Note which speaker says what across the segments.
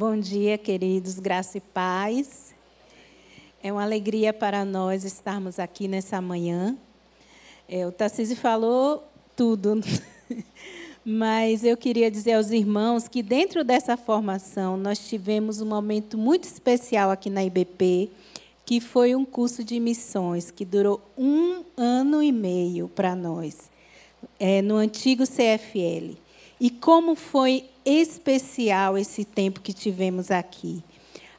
Speaker 1: Bom dia, queridos, graça e paz. É uma alegria para nós estarmos aqui nessa manhã. É, o Tarcísio falou tudo, mas eu queria dizer aos irmãos que dentro dessa formação nós tivemos um momento muito especial aqui na IBP, que foi um curso de missões que durou um ano e meio para nós, é, no antigo CFL. E como foi especial esse tempo que tivemos aqui.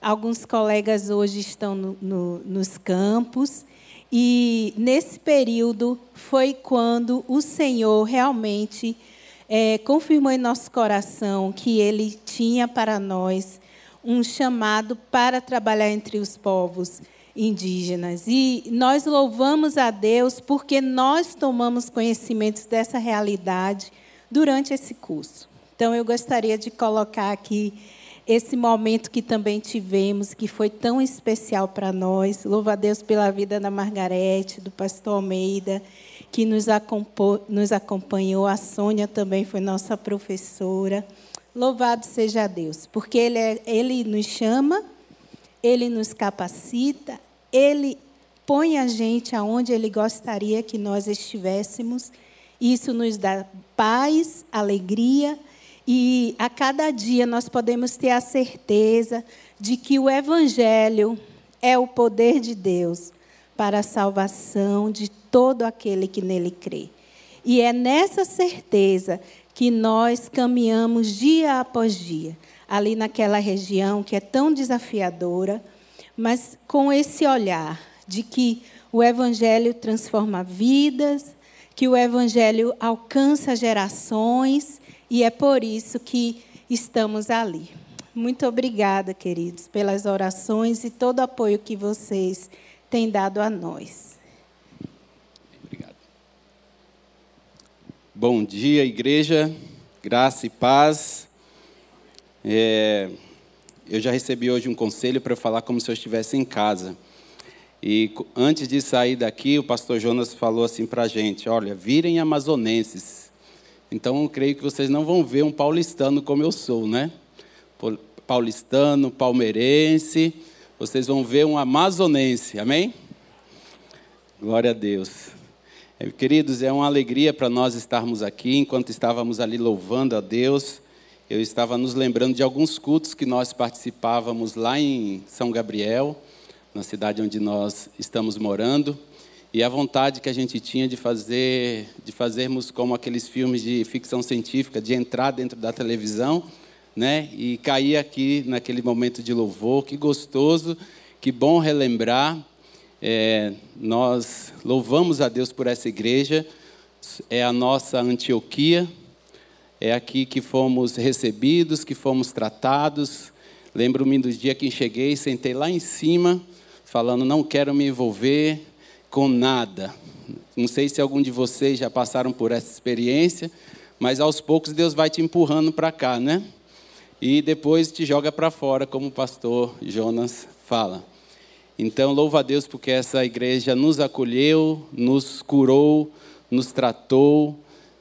Speaker 1: Alguns colegas hoje estão no, no, nos campos, e nesse período foi quando o Senhor realmente é, confirmou em nosso coração que Ele tinha para nós um chamado para trabalhar entre os povos indígenas. E nós louvamos a Deus porque nós tomamos conhecimento dessa realidade durante esse curso. Então, eu gostaria de colocar aqui esse momento que também tivemos, que foi tão especial para nós. Louva a Deus pela vida da Margarete, do pastor Almeida, que nos, nos acompanhou. A Sônia também foi nossa professora. Louvado seja Deus, porque ele, é, ele nos chama, Ele nos capacita, Ele põe a gente aonde Ele gostaria que nós estivéssemos isso nos dá paz, alegria e a cada dia nós podemos ter a certeza de que o Evangelho é o poder de Deus para a salvação de todo aquele que nele crê. E é nessa certeza que nós caminhamos dia após dia, ali naquela região que é tão desafiadora, mas com esse olhar de que o Evangelho transforma vidas, que o Evangelho alcança gerações e é por isso que estamos ali. Muito obrigada, queridos, pelas orações e todo o apoio que vocês têm dado a nós.
Speaker 2: Obrigado. Bom dia, igreja, graça e paz. É, eu já recebi hoje um conselho para falar como se eu estivesse em casa. E antes de sair daqui, o pastor Jonas falou assim para a gente: olha, virem amazonenses. Então, eu creio que vocês não vão ver um paulistano como eu sou, né? Paulistano, palmeirense. Vocês vão ver um amazonense, amém? Glória a Deus. É, queridos, é uma alegria para nós estarmos aqui. Enquanto estávamos ali louvando a Deus, eu estava nos lembrando de alguns cultos que nós participávamos lá em São Gabriel na cidade onde nós estamos morando, e a vontade que a gente tinha de fazer, de fazermos como aqueles filmes de ficção científica, de entrar dentro da televisão, né, e cair aqui naquele momento de louvor, que gostoso, que bom relembrar. É, nós louvamos a Deus por essa igreja, é a nossa Antioquia, é aqui que fomos recebidos, que fomos tratados. Lembro-me do dia que cheguei, sentei lá em cima falando: não quero me envolver com nada. Não sei se algum de vocês já passaram por essa experiência, mas aos poucos Deus vai te empurrando para cá, né? E depois te joga para fora, como o pastor Jonas fala. Então, louva a Deus porque essa igreja nos acolheu, nos curou, nos tratou,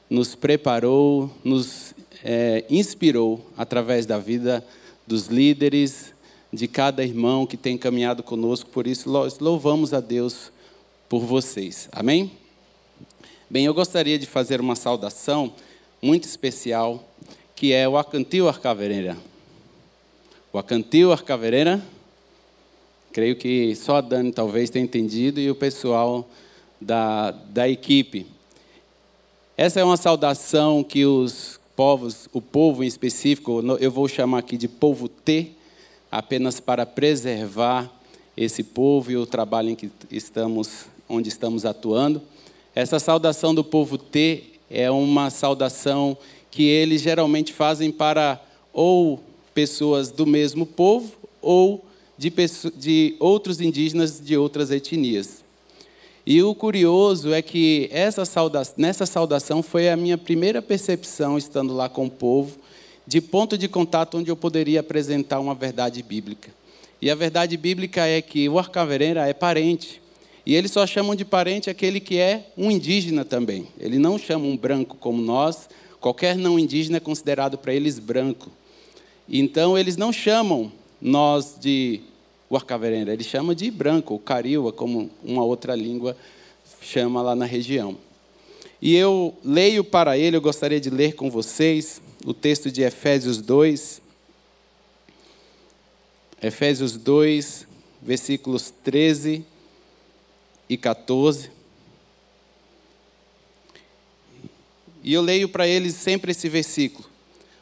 Speaker 2: nos preparou, nos é, inspirou através da vida dos líderes, de cada irmão que tem caminhado conosco, por isso louvamos a Deus por vocês. Amém? Bem, eu gostaria de fazer uma saudação muito especial, que é o Acantil Arcavereira. O Acantil Arcavereira, creio que só a Dani talvez tenha entendido e o pessoal da, da equipe. Essa é uma saudação que os povos, o povo em específico, eu vou chamar aqui de povo T, apenas para preservar esse povo e o trabalho em que estamos, onde estamos atuando. Essa saudação do povo T é uma saudação que eles geralmente fazem para ou pessoas do mesmo povo ou de, de outros indígenas de outras etnias. E o curioso é que essa sauda nessa saudação foi a minha primeira percepção estando lá com o povo de ponto de contato onde eu poderia apresentar uma verdade bíblica. E a verdade bíblica é que o arcavereira é parente. E eles só chamam de parente aquele que é um indígena também. Ele não chama um branco como nós. Qualquer não indígena é considerado para eles branco. Então, eles não chamam nós de Warcaverenda, eles chamam de branco, ou cariua, como uma outra língua chama lá na região. E eu leio para ele, eu gostaria de ler com vocês o texto de Efésios 2. Efésios 2, versículos 13 e 14. E eu leio para eles sempre esse versículo.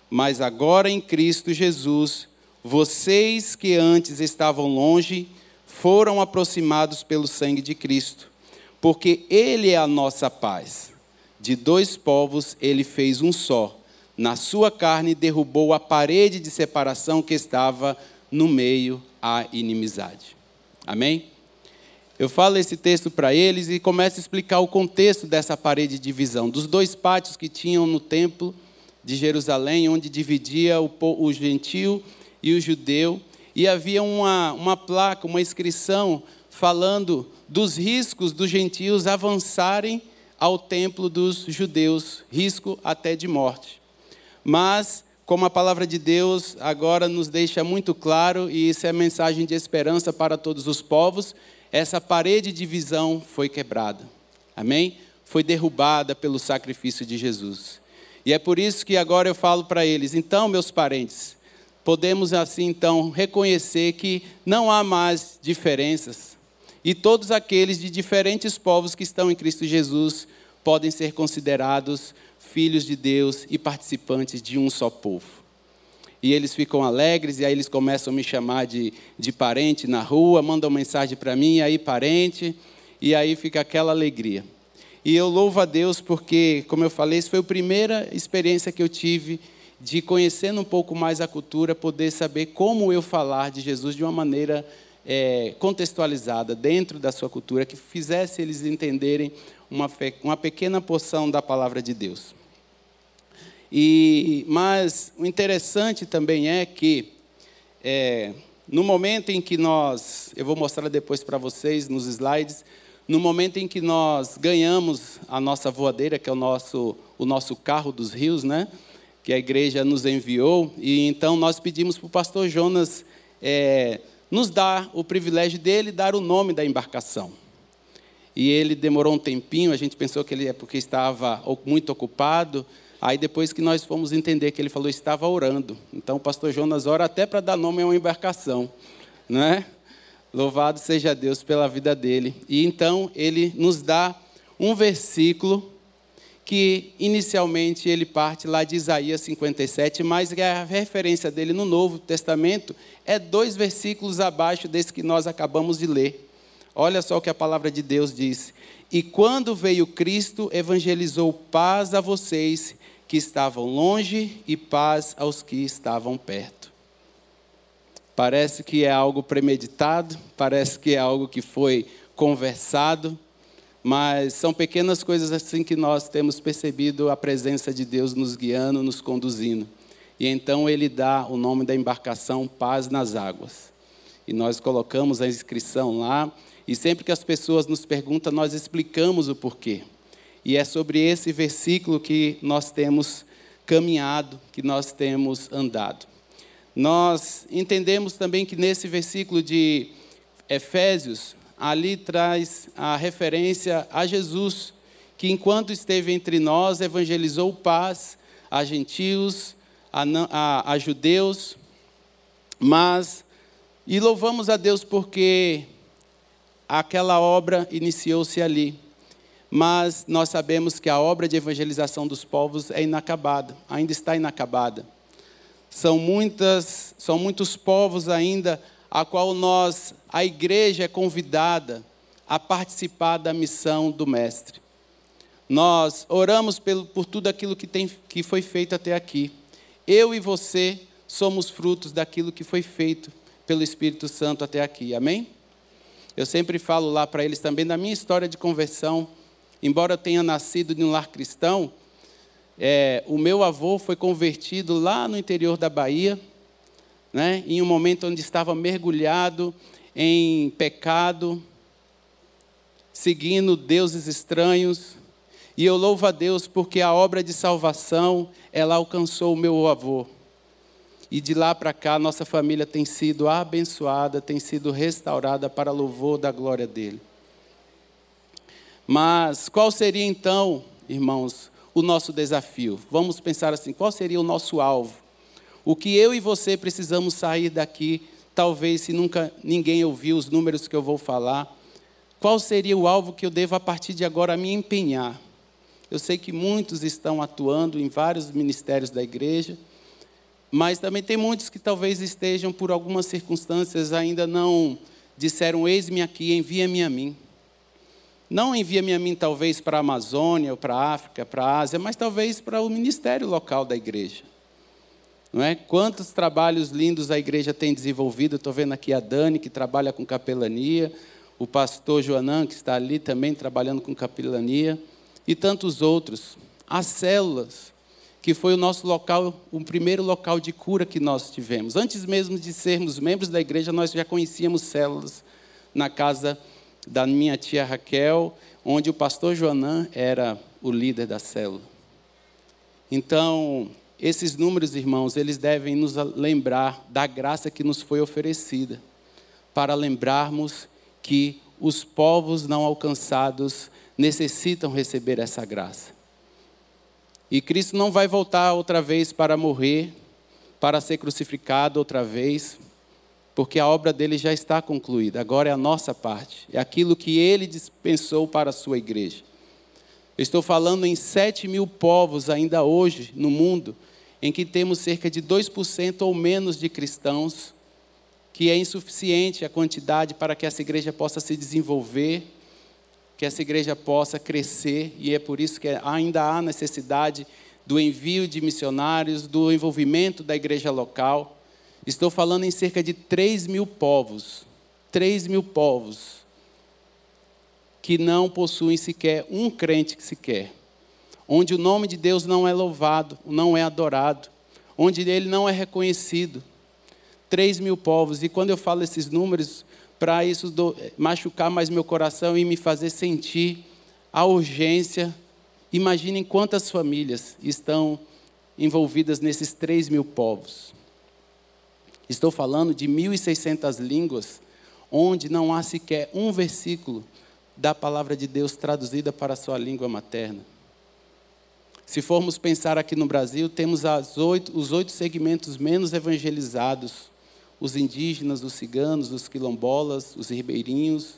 Speaker 2: Mas agora em Cristo Jesus, vocês que antes estavam longe, foram aproximados pelo sangue de Cristo, porque Ele é a nossa paz. De dois povos ele fez um só. Na sua carne derrubou a parede de separação que estava no meio à inimizade. Amém? Eu falo esse texto para eles e começo a explicar o contexto dessa parede de divisão, dos dois pátios que tinham no templo de Jerusalém, onde dividia o, o e o judeu, e havia uma, uma placa, uma inscrição falando dos riscos dos gentios avançarem ao templo dos judeus, risco até de morte. Mas, como a palavra de Deus agora nos deixa muito claro, e isso é mensagem de esperança para todos os povos, essa parede de divisão foi quebrada. Amém? Foi derrubada pelo sacrifício de Jesus. E é por isso que agora eu falo para eles: então, meus parentes, podemos assim então reconhecer que não há mais diferenças, e todos aqueles de diferentes povos que estão em Cristo Jesus podem ser considerados filhos de Deus e participantes de um só povo. E eles ficam alegres, e aí eles começam a me chamar de, de parente na rua, mandam mensagem para mim, e aí parente, e aí fica aquela alegria. E eu louvo a Deus porque, como eu falei, isso foi a primeira experiência que eu tive de conhecendo um pouco mais a cultura, poder saber como eu falar de Jesus de uma maneira é, contextualizada dentro da sua cultura, que fizesse eles entenderem uma, uma pequena porção da palavra de Deus. E, mas o interessante também é que, é, no momento em que nós, eu vou mostrar depois para vocês nos slides, no momento em que nós ganhamos a nossa voadeira, que é o nosso, o nosso carro dos rios, né? que a igreja nos enviou, e então nós pedimos para o pastor Jonas é, nos dar o privilégio dele dar o nome da embarcação. E ele demorou um tempinho, a gente pensou que ele é porque estava muito ocupado. Aí depois que nós fomos entender que ele falou estava orando. Então o pastor Jonas ora até para dar nome a uma embarcação, não é? Louvado seja Deus pela vida dele. E então ele nos dá um versículo que inicialmente ele parte lá de Isaías 57, mas a referência dele no Novo Testamento é dois versículos abaixo desse que nós acabamos de ler. Olha só o que a palavra de Deus diz. E quando veio Cristo, evangelizou paz a vocês que estavam longe e paz aos que estavam perto. Parece que é algo premeditado, parece que é algo que foi conversado, mas são pequenas coisas assim que nós temos percebido a presença de Deus nos guiando, nos conduzindo. E então ele dá o nome da embarcação Paz nas Águas. E nós colocamos a inscrição lá, e sempre que as pessoas nos perguntam, nós explicamos o porquê. E é sobre esse versículo que nós temos caminhado, que nós temos andado. Nós entendemos também que nesse versículo de Efésios, ali traz a referência a Jesus, que enquanto esteve entre nós, evangelizou paz a gentios, a, a, a judeus, mas, e louvamos a Deus porque aquela obra iniciou-se ali. Mas nós sabemos que a obra de evangelização dos povos é inacabada, ainda está inacabada. São muitas, são muitos povos ainda a qual nós, a igreja é convidada a participar da missão do Mestre. Nós oramos pelo, por tudo aquilo que, tem, que foi feito até aqui. Eu e você somos frutos daquilo que foi feito pelo Espírito Santo até aqui. Amém? Eu sempre falo lá para eles também da minha história de conversão. Embora eu tenha nascido em um lar cristão, é, o meu avô foi convertido lá no interior da Bahia, né, em um momento onde estava mergulhado em pecado, seguindo deuses estranhos. E eu louvo a Deus porque a obra de salvação, ela alcançou o meu avô. E de lá para cá, nossa família tem sido abençoada, tem sido restaurada para louvor da glória dele. Mas qual seria então, irmãos, o nosso desafio? Vamos pensar assim: qual seria o nosso alvo? O que eu e você precisamos sair daqui, talvez se nunca ninguém ouviu os números que eu vou falar, qual seria o alvo que eu devo a partir de agora me empenhar? Eu sei que muitos estão atuando em vários ministérios da igreja, mas também tem muitos que talvez estejam, por algumas circunstâncias, ainda não disseram: Eis-me aqui, envia-me a mim. Não envia-me a mim, talvez, para a Amazônia, ou para a África, para a Ásia, mas talvez para o ministério local da igreja. Não é? Quantos trabalhos lindos a igreja tem desenvolvido? Estou vendo aqui a Dani, que trabalha com capelania, o pastor Joanã, que está ali também trabalhando com capelania e tantos outros. As células, que foi o nosso local, o primeiro local de cura que nós tivemos. Antes mesmo de sermos membros da igreja, nós já conhecíamos células na casa da minha tia Raquel, onde o pastor Joanã era o líder da célula. Então, esses números, irmãos, eles devem nos lembrar da graça que nos foi oferecida, para lembrarmos que os povos não alcançados necessitam receber essa graça. E Cristo não vai voltar outra vez para morrer, para ser crucificado outra vez, porque a obra dele já está concluída. Agora é a nossa parte, é aquilo que ele dispensou para a sua igreja. Eu estou falando em 7 mil povos ainda hoje no mundo, em que temos cerca de 2% ou menos de cristãos, que é insuficiente a quantidade para que essa igreja possa se desenvolver que essa igreja possa crescer, e é por isso que ainda há necessidade do envio de missionários, do envolvimento da igreja local. Estou falando em cerca de 3 mil povos, 3 mil povos, que não possuem sequer um crente que sequer, onde o nome de Deus não é louvado, não é adorado, onde ele não é reconhecido. 3 mil povos, e quando eu falo esses números, para isso do, machucar mais meu coração e me fazer sentir a urgência. Imaginem quantas famílias estão envolvidas nesses 3 mil povos. Estou falando de 1.600 línguas, onde não há sequer um versículo da palavra de Deus traduzida para a sua língua materna. Se formos pensar aqui no Brasil, temos oito, os oito segmentos menos evangelizados os indígenas, os ciganos, os quilombolas, os ribeirinhos,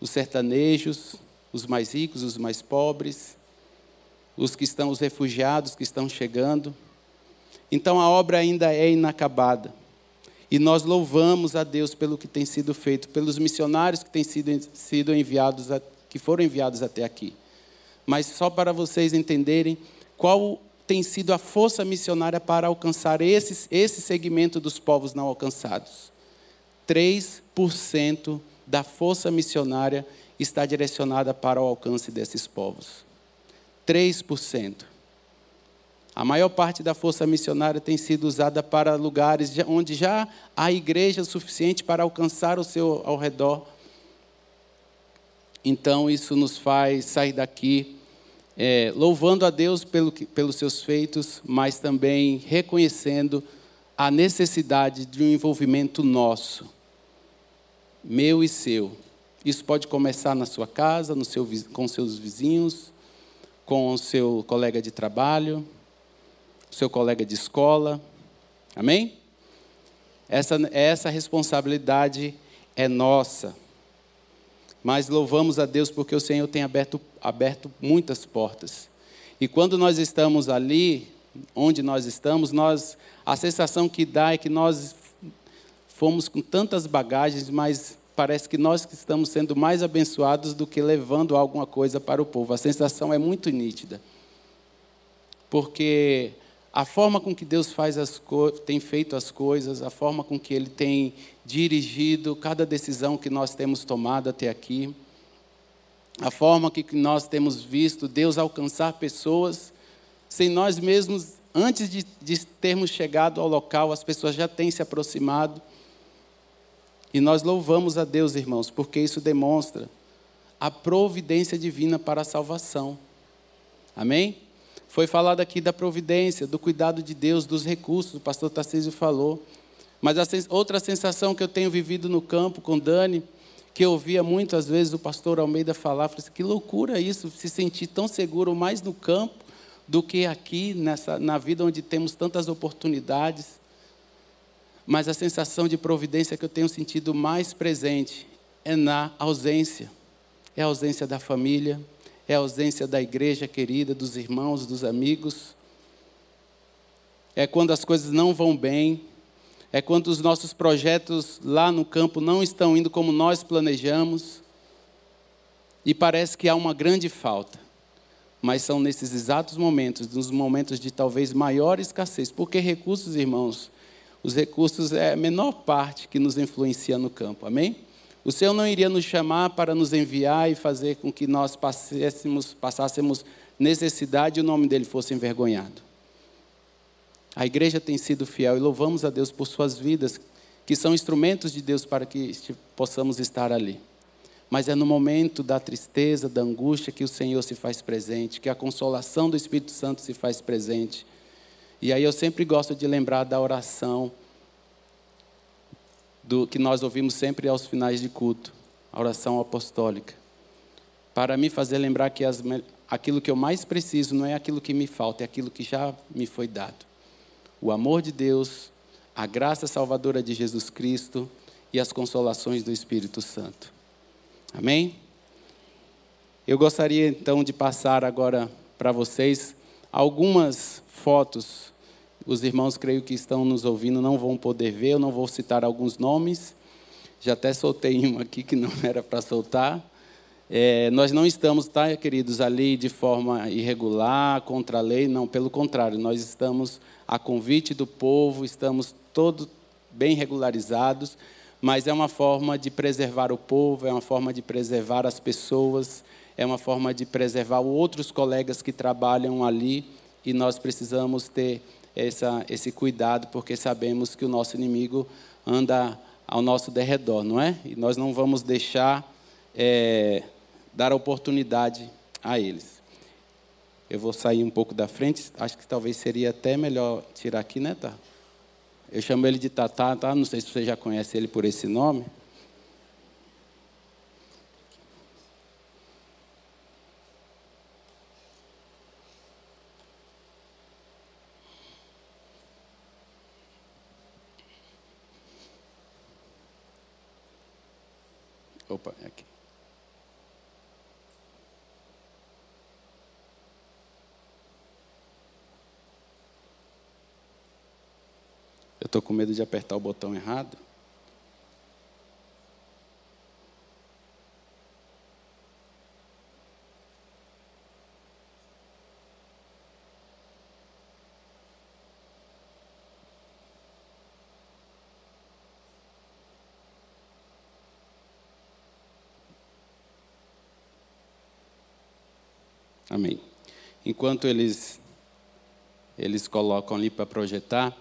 Speaker 2: os sertanejos, os mais ricos, os mais pobres, os que estão, os refugiados que estão chegando. Então a obra ainda é inacabada. E nós louvamos a Deus pelo que tem sido feito, pelos missionários que têm sido, sido enviados, a, que foram enviados até aqui. Mas só para vocês entenderem qual tem sido a força missionária para alcançar esse, esse segmento dos povos não alcançados. 3% da força missionária está direcionada para o alcance desses povos. 3%. A maior parte da força missionária tem sido usada para lugares onde já há igreja suficiente para alcançar o seu ao redor. Então, isso nos faz sair daqui é, louvando a Deus pelo, pelos seus feitos, mas também reconhecendo a necessidade de um envolvimento nosso, meu e seu. Isso pode começar na sua casa, no seu, com seus vizinhos, com o seu colega de trabalho, seu colega de escola. Amém? Essa, essa responsabilidade é nossa. Mas louvamos a Deus porque o Senhor tem aberto, aberto muitas portas. E quando nós estamos ali, onde nós estamos, nós a sensação que dá é que nós fomos com tantas bagagens, mas parece que nós que estamos sendo mais abençoados do que levando alguma coisa para o povo. A sensação é muito nítida. Porque a forma com que Deus faz as tem feito as coisas, a forma com que Ele tem dirigido cada decisão que nós temos tomado até aqui, a forma que nós temos visto Deus alcançar pessoas sem nós mesmos, antes de, de termos chegado ao local, as pessoas já têm se aproximado. E nós louvamos a Deus, irmãos, porque isso demonstra a providência divina para a salvação. Amém? Foi falado aqui da providência, do cuidado de Deus, dos recursos, o pastor Tarcísio falou. Mas a outra sensação que eu tenho vivido no campo com Dani, que eu ouvia muitas vezes o pastor Almeida falar, falei assim, que loucura isso, se sentir tão seguro mais no campo do que aqui nessa, na vida onde temos tantas oportunidades. Mas a sensação de providência que eu tenho sentido mais presente é na ausência. É a ausência da família, é a ausência da igreja querida, dos irmãos, dos amigos. É quando as coisas não vão bem, é quando os nossos projetos lá no campo não estão indo como nós planejamos. E parece que há uma grande falta. Mas são nesses exatos momentos, nos momentos de talvez maior escassez. Porque recursos, irmãos, os recursos é a menor parte que nos influencia no campo. Amém? O Senhor não iria nos chamar para nos enviar e fazer com que nós passássemos, necessidade e o nome dele fosse envergonhado. A igreja tem sido fiel e louvamos a Deus por suas vidas, que são instrumentos de Deus para que possamos estar ali. Mas é no momento da tristeza, da angústia, que o Senhor se faz presente, que a consolação do Espírito Santo se faz presente. E aí eu sempre gosto de lembrar da oração do que nós ouvimos sempre aos finais de culto, a oração apostólica. Para me fazer lembrar que as, aquilo que eu mais preciso não é aquilo que me falta, é aquilo que já me foi dado. O amor de Deus, a graça salvadora de Jesus Cristo e as consolações do Espírito Santo. Amém? Eu gostaria então de passar agora para vocês algumas fotos os irmãos, creio que estão nos ouvindo, não vão poder ver, eu não vou citar alguns nomes. Já até soltei um aqui que não era para soltar. É, nós não estamos, tá, queridos, ali de forma irregular, contra a lei, não, pelo contrário, nós estamos a convite do povo, estamos todos bem regularizados, mas é uma forma de preservar o povo, é uma forma de preservar as pessoas, é uma forma de preservar outros colegas que trabalham ali e nós precisamos ter essa, esse cuidado, porque sabemos que o nosso inimigo anda ao nosso derredor, não é? E nós não vamos deixar é, dar oportunidade a eles. Eu vou sair um pouco da frente, acho que talvez seria até melhor tirar aqui, né, tá? Eu chamo ele de Tatá, tá? Não sei se você já conhece ele por esse nome. Opa, é aqui. Eu estou com medo de apertar o botão errado. Amém. Enquanto eles, eles colocam ali para projetar,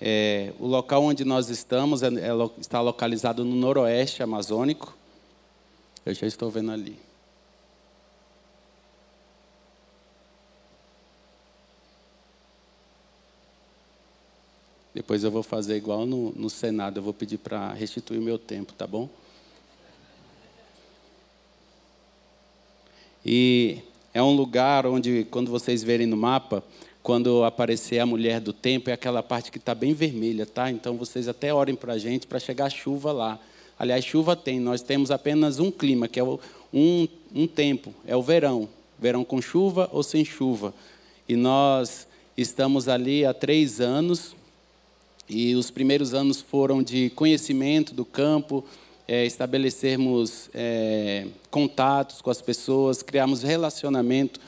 Speaker 2: é, o local onde nós estamos é, é, está localizado no noroeste amazônico. Eu já estou vendo ali. Depois eu vou fazer igual no, no Senado, eu vou pedir para restituir meu tempo, tá bom? E é um lugar onde, quando vocês verem no mapa, quando aparecer a mulher do tempo, é aquela parte que está bem vermelha, tá? Então vocês até orem para a gente para chegar chuva lá. Aliás, chuva tem, nós temos apenas um clima, que é um, um tempo, é o verão. Verão com chuva ou sem chuva. E nós estamos ali há três anos, e os primeiros anos foram de conhecimento do campo, é, estabelecermos é, contatos com as pessoas, criarmos relacionamento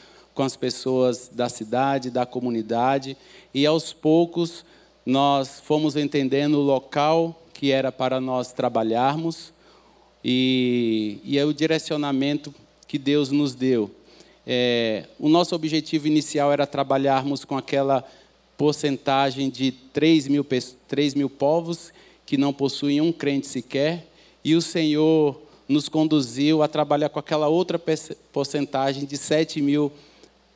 Speaker 2: com as pessoas da cidade, da comunidade, e aos poucos nós fomos entendendo o local que era para nós trabalharmos e, e é o direcionamento que Deus nos deu. É, o nosso objetivo inicial era trabalharmos com aquela porcentagem de 3 mil, 3 mil povos que não possuem um crente sequer, e o Senhor nos conduziu a trabalhar com aquela outra porcentagem de 7 mil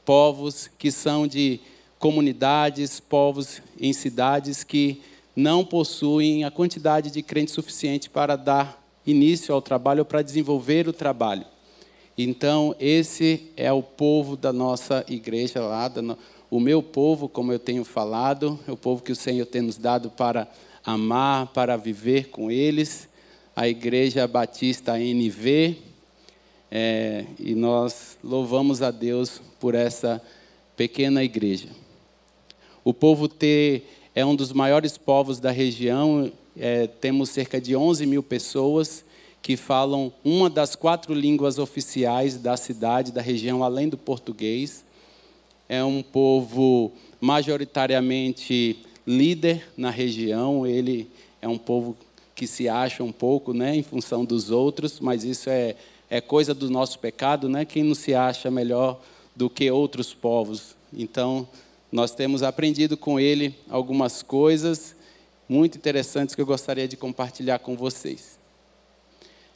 Speaker 2: povos que são de comunidades, povos em cidades que não possuem a quantidade de crentes suficiente para dar início ao trabalho ou para desenvolver o trabalho. Então, esse é o povo da nossa igreja lá, o meu povo, como eu tenho falado, é o povo que o Senhor tem nos dado para amar, para viver com eles. A Igreja Batista NV, é, e nós louvamos a Deus por essa pequena igreja. O povo T é um dos maiores povos da região, é, temos cerca de 11 mil pessoas que falam uma das quatro línguas oficiais da cidade, da região, além do português. É um povo majoritariamente líder na região, ele é um povo que se acha um pouco né, em função dos outros, mas isso é é coisa do nosso pecado, né? Quem não se acha melhor do que outros povos. Então, nós temos aprendido com ele algumas coisas muito interessantes que eu gostaria de compartilhar com vocês.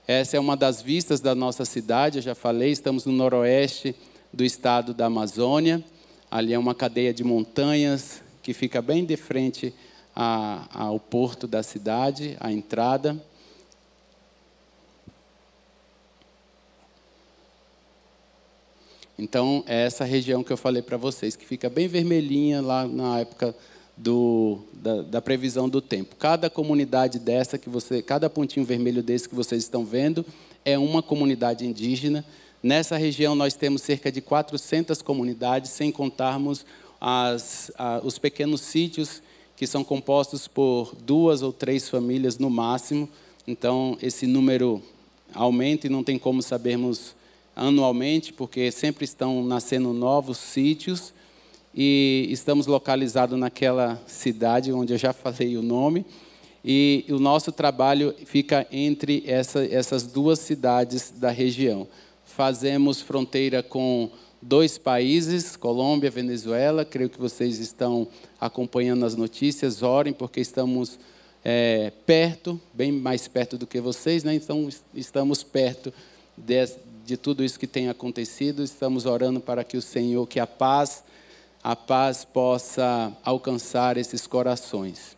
Speaker 2: Essa é uma das vistas da nossa cidade, eu já falei, estamos no noroeste do estado da Amazônia. Ali é uma cadeia de montanhas que fica bem de frente ao porto da cidade, à entrada. Então, é essa região que eu falei para vocês, que fica bem vermelhinha lá na época do, da, da, previsão do tempo. Cada comunidade dessa que você, cada pontinho vermelho desse que vocês estão vendo é uma comunidade indígena. Nessa região nós temos cerca de 400 comunidades, sem contarmos as, a, os pequenos sítios que são compostos por duas ou três famílias no máximo. Então esse número aumenta e não tem como sabermos anualmente, porque sempre estão nascendo novos sítios e estamos localizados naquela cidade onde eu já falei o nome. E o nosso trabalho fica entre essa, essas duas cidades da região. Fazemos fronteira com dois países, Colômbia Venezuela. Creio que vocês estão acompanhando as notícias. Orem, porque estamos é, perto, bem mais perto do que vocês, né? então estamos perto de, de tudo isso que tem acontecido. Estamos orando para que o Senhor, que a paz, a paz possa alcançar esses corações.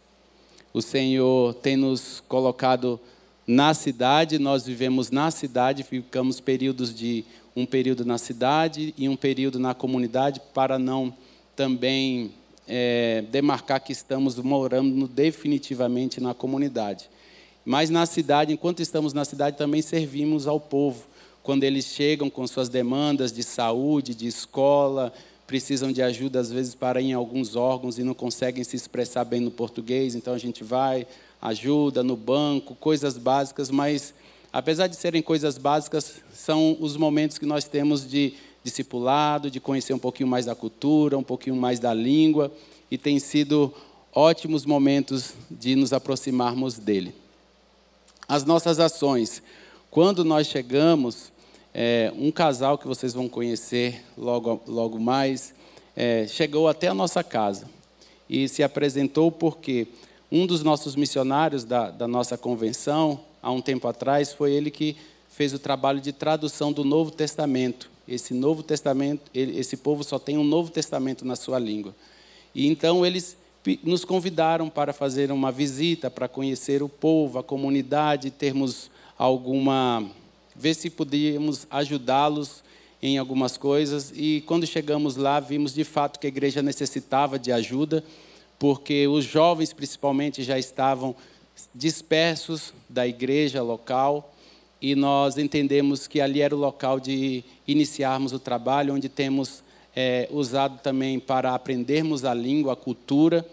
Speaker 2: O Senhor tem nos colocado na cidade, nós vivemos na cidade, ficamos períodos de um período na cidade e um período na comunidade para não também é, demarcar que estamos morando definitivamente na comunidade. Mas na cidade, enquanto estamos na cidade, também servimos ao povo quando eles chegam com suas demandas de saúde, de escola, precisam de ajuda às vezes para ir em alguns órgãos e não conseguem se expressar bem no português, então a gente vai, ajuda no banco, coisas básicas, mas apesar de serem coisas básicas, são os momentos que nós temos de discipulado, de conhecer um pouquinho mais da cultura, um pouquinho mais da língua, e tem sido ótimos momentos de nos aproximarmos dele. As nossas ações. Quando nós chegamos, é, um casal que vocês vão conhecer logo, logo mais, é, chegou até a nossa casa e se apresentou porque um dos nossos missionários da, da nossa convenção, há um tempo atrás, foi ele que fez o trabalho de tradução do Novo Testamento. Esse Novo Testamento, esse povo só tem um Novo Testamento na sua língua. E então eles nos convidaram para fazer uma visita, para conhecer o povo, a comunidade, termos alguma. Ver se podíamos ajudá-los em algumas coisas. E quando chegamos lá, vimos de fato que a igreja necessitava de ajuda, porque os jovens, principalmente, já estavam dispersos da igreja local e nós entendemos que ali era o local de iniciarmos o trabalho, onde temos é, usado também para aprendermos a língua, a cultura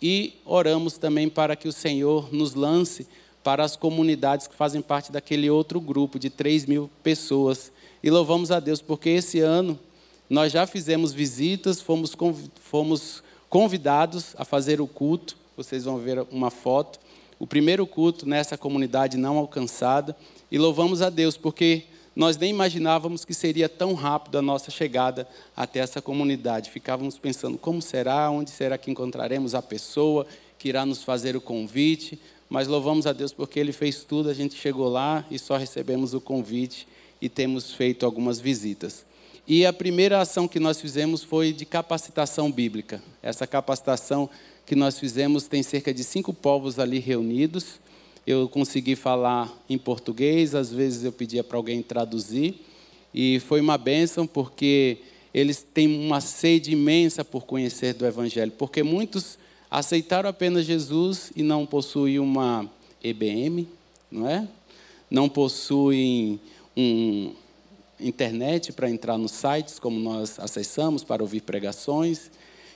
Speaker 2: e oramos também para que o Senhor nos lance para as comunidades que fazem parte daquele outro grupo de 3 mil pessoas. E louvamos a Deus, porque esse ano nós já fizemos visitas, fomos, fomos convidados a fazer o culto. Vocês vão ver uma foto. O primeiro culto nessa comunidade não alcançada. E louvamos a Deus, porque nós nem imaginávamos que seria tão rápido a nossa chegada até essa comunidade. Ficávamos pensando como será, onde será que encontraremos a pessoa que irá nos fazer o convite mas louvamos a Deus porque Ele fez tudo, a gente chegou lá e só recebemos o convite e temos feito algumas visitas. E a primeira ação que nós fizemos foi de capacitação bíblica. Essa capacitação que nós fizemos tem cerca de cinco povos ali reunidos. Eu consegui falar em português, às vezes eu pedia para alguém traduzir. E foi uma bênção porque eles têm uma sede imensa por conhecer do Evangelho. Porque muitos aceitaram apenas Jesus e não possuem uma EBM, não é? Não possuem um internet para entrar nos sites como nós acessamos para ouvir pregações.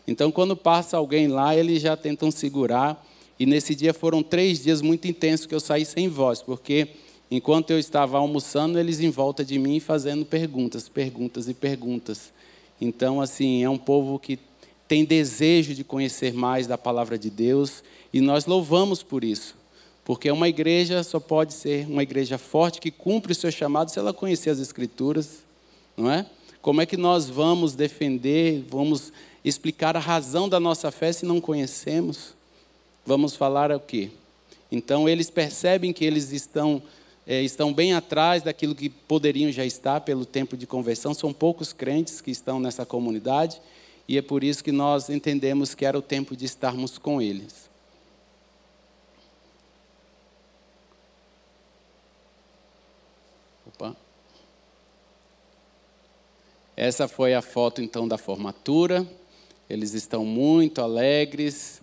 Speaker 2: Então, quando passa alguém lá, eles já tentam segurar. E nesse dia foram três dias muito intensos que eu saí sem voz, porque enquanto eu estava almoçando, eles em volta de mim fazendo perguntas, perguntas e perguntas. Então, assim, é um povo que tem desejo de conhecer mais da palavra de Deus e nós louvamos por isso. Porque uma igreja só pode ser uma igreja forte que cumpre o seu chamado se ela conhecer as Escrituras, não é? Como é que nós vamos defender, vamos explicar a razão da nossa fé se não conhecemos? Vamos falar o quê? Então, eles percebem que eles estão, é, estão bem atrás daquilo que poderiam já estar pelo tempo de conversão. São poucos crentes que estão nessa comunidade e é por isso que nós entendemos que era o tempo de estarmos com eles. Opa. Essa foi a foto então da formatura. Eles estão muito alegres.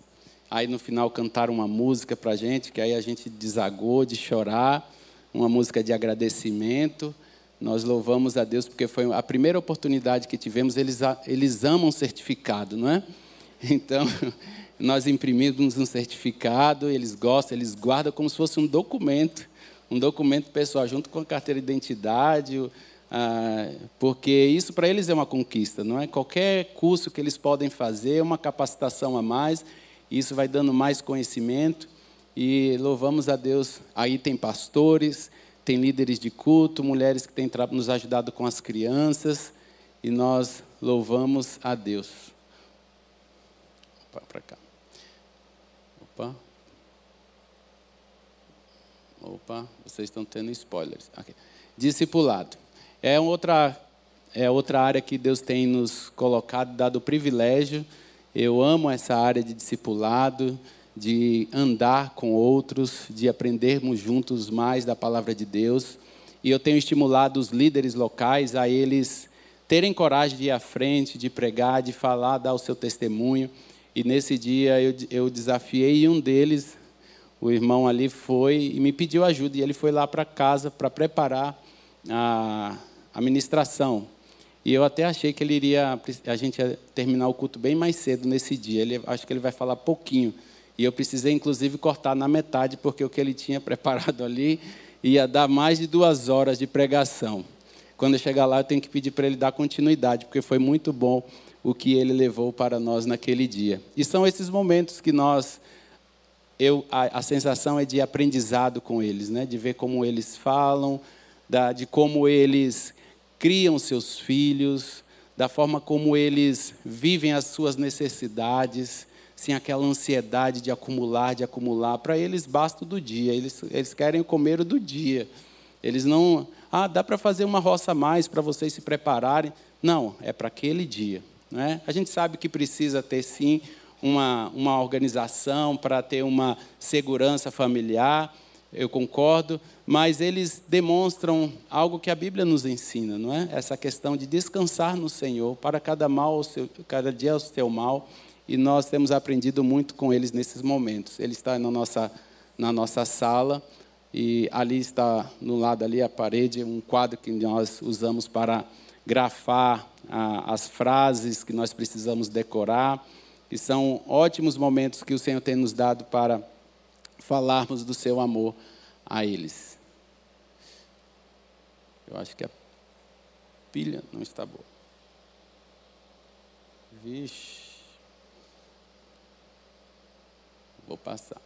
Speaker 2: Aí no final cantaram uma música para gente, que aí a gente desagou de chorar, uma música de agradecimento. Nós louvamos a Deus porque foi a primeira oportunidade que tivemos. Eles, eles amam certificado, não é? Então, nós imprimimos um certificado, eles gostam, eles guardam como se fosse um documento, um documento pessoal, junto com a carteira de identidade, porque isso para eles é uma conquista, não é? Qualquer curso que eles podem fazer, uma capacitação a mais, isso vai dando mais conhecimento e louvamos a Deus. Aí tem pastores, tem líderes de culto, mulheres que têm nos ajudado com as crianças, e nós louvamos a Deus. Opa, para cá. Opa. Opa, vocês estão tendo spoilers. Okay. Discipulado. É outra, é outra área que Deus tem nos colocado, dado o privilégio. Eu amo essa área de discipulado de andar com outros, de aprendermos juntos mais da palavra de Deus. E eu tenho estimulado os líderes locais a eles terem coragem de ir à frente, de pregar, de falar, dar o seu testemunho. E nesse dia eu, eu desafiei e um deles, o irmão ali, foi e me pediu ajuda. E ele foi lá para casa para preparar a, a ministração. E eu até achei que ele iria, a gente ia terminar o culto bem mais cedo nesse dia. Ele, acho que ele vai falar pouquinho e eu precisei, inclusive, cortar na metade, porque o que ele tinha preparado ali ia dar mais de duas horas de pregação. Quando eu chegar lá, eu tenho que pedir para ele dar continuidade, porque foi muito bom o que ele levou para nós naquele dia. E são esses momentos que nós, eu, a, a sensação é de aprendizado com eles, né? de ver como eles falam, da, de como eles criam seus filhos, da forma como eles vivem as suas necessidades sem aquela ansiedade de acumular, de acumular. Para eles basta do dia, eles, eles querem comer o do dia. Eles não, ah, dá para fazer uma roça a mais para vocês se prepararem. Não, é para aquele dia. Né? A gente sabe que precisa ter, sim, uma, uma organização para ter uma segurança familiar, eu concordo, mas eles demonstram algo que a Bíblia nos ensina, não é? Essa questão de descansar no Senhor, para cada mal, seu, cada dia o seu mal, e nós temos aprendido muito com eles nesses momentos. Ele está na nossa, na nossa sala e ali está, no lado ali, a parede, um quadro que nós usamos para grafar ah, as frases que nós precisamos decorar. E são ótimos momentos que o Senhor tem nos dado para falarmos do seu amor a eles. Eu acho que a pilha não está boa. Vixe. Vou passar.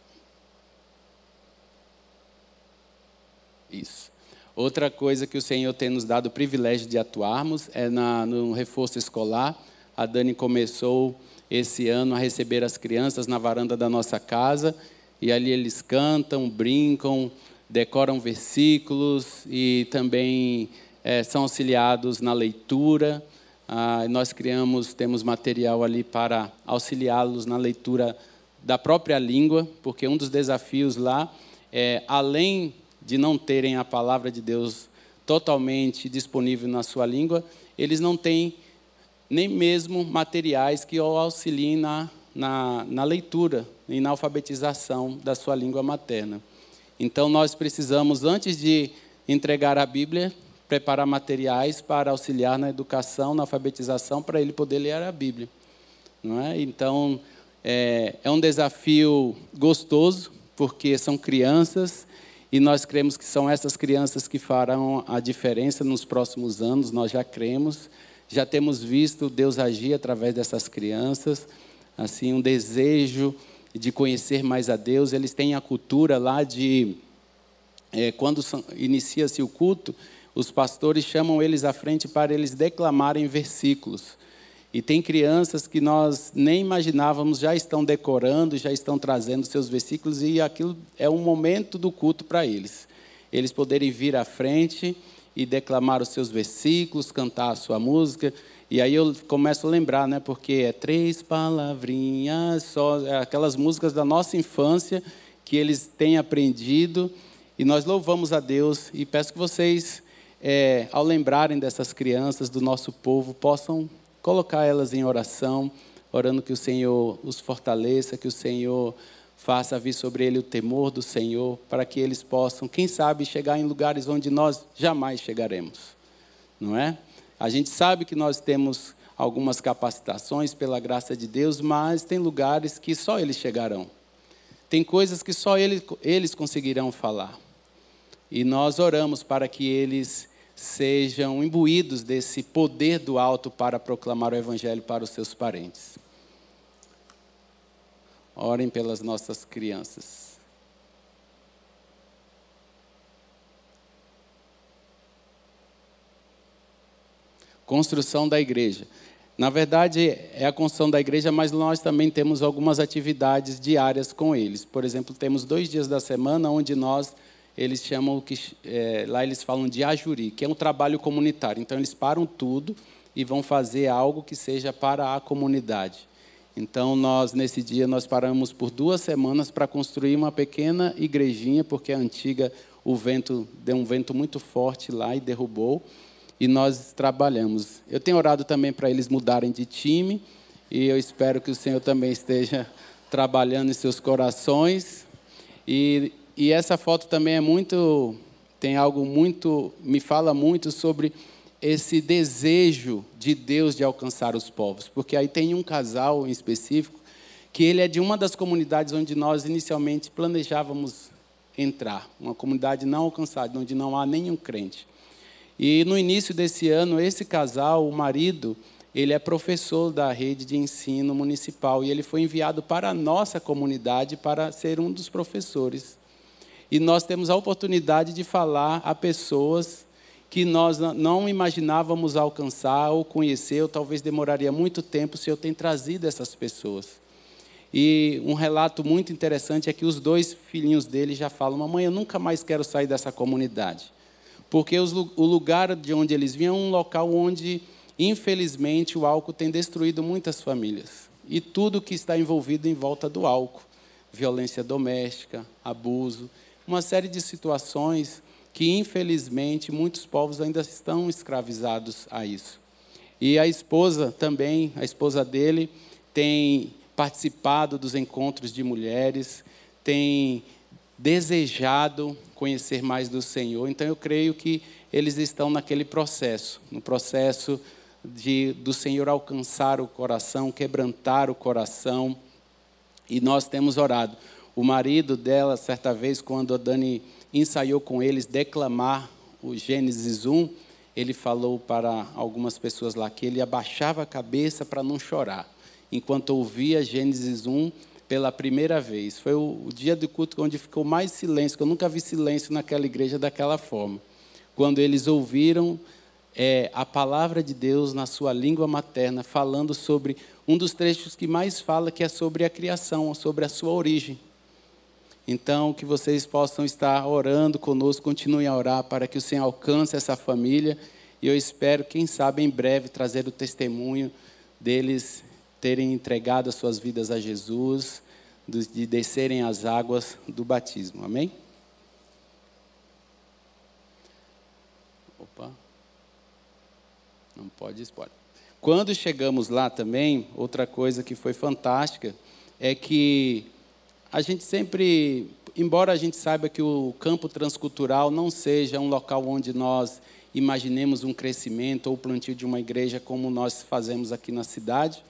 Speaker 2: Isso. Outra coisa que o Senhor tem nos dado o privilégio de atuarmos é na, no reforço escolar. A Dani começou esse ano a receber as crianças na varanda da nossa casa e ali eles cantam, brincam, decoram versículos e também é, são auxiliados na leitura. Ah, nós criamos, temos material ali para auxiliá-los na leitura da própria língua, porque um dos desafios lá é, além de não terem a palavra de Deus totalmente disponível na sua língua, eles não têm nem mesmo materiais que o auxiliem na, na, na leitura e na alfabetização da sua língua materna. Então, nós precisamos, antes de entregar a Bíblia, preparar materiais para auxiliar na educação, na alfabetização, para ele poder ler a Bíblia. Não é? Então, é, é um desafio gostoso, porque são crianças e nós cremos que são essas crianças que farão a diferença nos próximos anos, nós já cremos, já temos visto Deus agir através dessas crianças, assim, um desejo de conhecer mais a Deus. Eles têm a cultura lá de, é, quando inicia-se o culto, os pastores chamam eles à frente para eles declamarem versículos. E tem crianças que nós nem imaginávamos já estão decorando, já estão trazendo seus versículos, e aquilo é um momento do culto para eles. Eles poderem vir à frente e declamar os seus versículos, cantar a sua música. E aí eu começo a lembrar, né? Porque é três palavrinhas só, é aquelas músicas da nossa infância que eles têm aprendido. E nós louvamos a Deus e peço que vocês, é, ao lembrarem dessas crianças do nosso povo, possam colocar elas em oração, orando que o Senhor os fortaleça, que o Senhor faça vir sobre ele o temor do Senhor, para que eles possam, quem sabe, chegar em lugares onde nós jamais chegaremos. Não é? A gente sabe que nós temos algumas capacitações pela graça de Deus, mas tem lugares que só eles chegarão. Tem coisas que só eles, eles conseguirão falar. E nós oramos para que eles sejam imbuídos desse poder do alto para proclamar o Evangelho para os seus parentes. Orem pelas nossas crianças. Construção da igreja. Na verdade, é a construção da igreja, mas nós também temos algumas atividades diárias com eles. Por exemplo, temos dois dias da semana onde nós eles chamam que é, lá eles falam de ajuri, que é um trabalho comunitário. Então eles param tudo e vão fazer algo que seja para a comunidade. Então nós nesse dia nós paramos por duas semanas para construir uma pequena igrejinha, porque a antiga o vento deu um vento muito forte lá e derrubou. E nós trabalhamos. Eu tenho orado também para eles mudarem de time e eu espero que o Senhor também esteja trabalhando em seus corações. E e essa foto também é muito tem algo muito me fala muito sobre esse desejo de Deus de alcançar os povos, porque aí tem um casal em específico que ele é de uma das comunidades onde nós inicialmente planejávamos entrar, uma comunidade não alcançada, onde não há nenhum crente. E no início desse ano, esse casal, o marido, ele é professor da rede de ensino municipal e ele foi enviado para a nossa comunidade para ser um dos professores e nós temos a oportunidade de falar a pessoas que nós não imaginávamos alcançar ou conhecer, ou talvez demoraria muito tempo se eu tenho trazido essas pessoas. E um relato muito interessante é que os dois filhinhos dele já falam: Mamãe, eu nunca mais quero sair dessa comunidade. Porque os, o lugar de onde eles vinham é um local onde, infelizmente, o álcool tem destruído muitas famílias. E tudo que está envolvido em volta do álcool: violência doméstica, abuso uma série de situações que, infelizmente, muitos povos ainda estão escravizados a isso. E a esposa também, a esposa dele, tem participado dos encontros de mulheres, tem desejado conhecer mais do Senhor. Então, eu creio que eles estão naquele processo no processo de, do Senhor alcançar o coração, quebrantar o coração. E nós temos orado o marido dela, certa vez, quando a Dani ensaiou com eles declamar o Gênesis 1, ele falou para algumas pessoas lá que ele abaixava a cabeça para não chorar, enquanto ouvia Gênesis 1 pela primeira vez. Foi o, dia do culto onde ficou mais silêncio, que eu nunca vi silêncio naquela igreja daquela forma. Quando eles ouviram é, a palavra de Deus na sua língua materna, falando sobre um dos trechos que mais fala, que é sobre a criação, sobre a sua origem. Então, que vocês possam estar orando conosco, continuem a orar para que o Senhor alcance essa família. E eu espero, quem sabe, em breve trazer o testemunho deles terem entregado as suas vidas a Jesus, de descerem as águas do batismo. Amém? Opa. Não pode spoiler. Quando chegamos lá também, outra coisa que foi fantástica é que a gente sempre, embora a gente saiba que o campo transcultural não seja um local onde nós imaginemos um crescimento ou o plantio de uma igreja como nós fazemos aqui na cidade,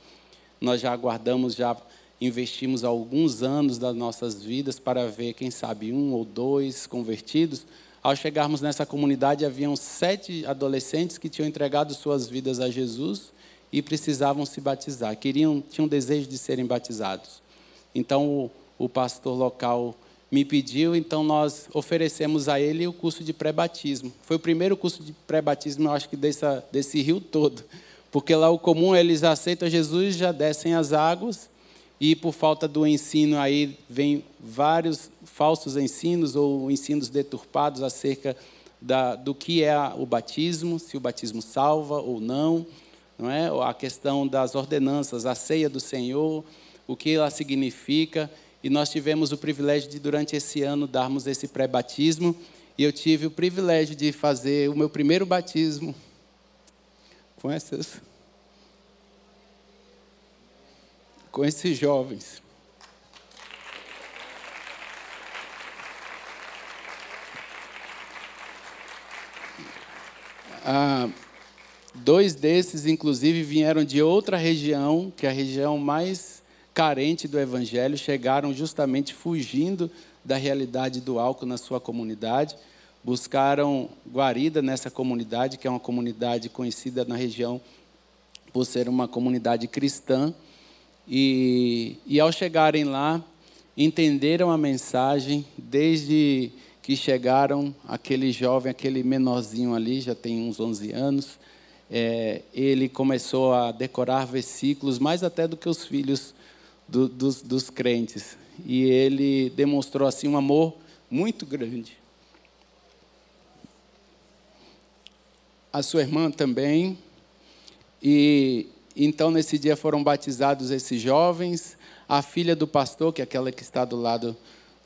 Speaker 2: nós já aguardamos, já investimos alguns anos das nossas vidas para ver, quem sabe, um ou dois convertidos. Ao chegarmos nessa comunidade, haviam sete adolescentes que tinham entregado suas vidas a Jesus e precisavam se batizar, queriam, tinham desejo de serem batizados. Então, o pastor local me pediu, então nós oferecemos a ele o curso de pré-batismo. Foi o primeiro curso de pré-batismo, eu acho que desse rio todo. Porque lá o comum eles aceitam Jesus, já descem as águas, e por falta do ensino aí vem vários falsos ensinos ou ensinos deturpados acerca da, do que é o batismo, se o batismo salva ou não, não é? A questão das ordenanças, a ceia do Senhor, o que ela significa e nós tivemos o privilégio de, durante esse ano, darmos esse pré-batismo. E eu tive o privilégio de fazer o meu primeiro batismo com essas. com esses jovens. Ah, dois desses, inclusive, vieram de outra região, que é a região mais carente do evangelho, chegaram justamente fugindo da realidade do álcool na sua comunidade, buscaram guarida nessa comunidade, que é uma comunidade conhecida na região por ser uma comunidade cristã, e, e ao chegarem lá, entenderam a mensagem desde que chegaram, aquele jovem, aquele menorzinho ali, já tem uns 11 anos, é, ele começou a decorar versículos, mais até do que os filhos do, dos, dos crentes. E ele demonstrou assim um amor muito grande. A sua irmã também. E então nesse dia foram batizados esses jovens. A filha do pastor, que é aquela que está do lado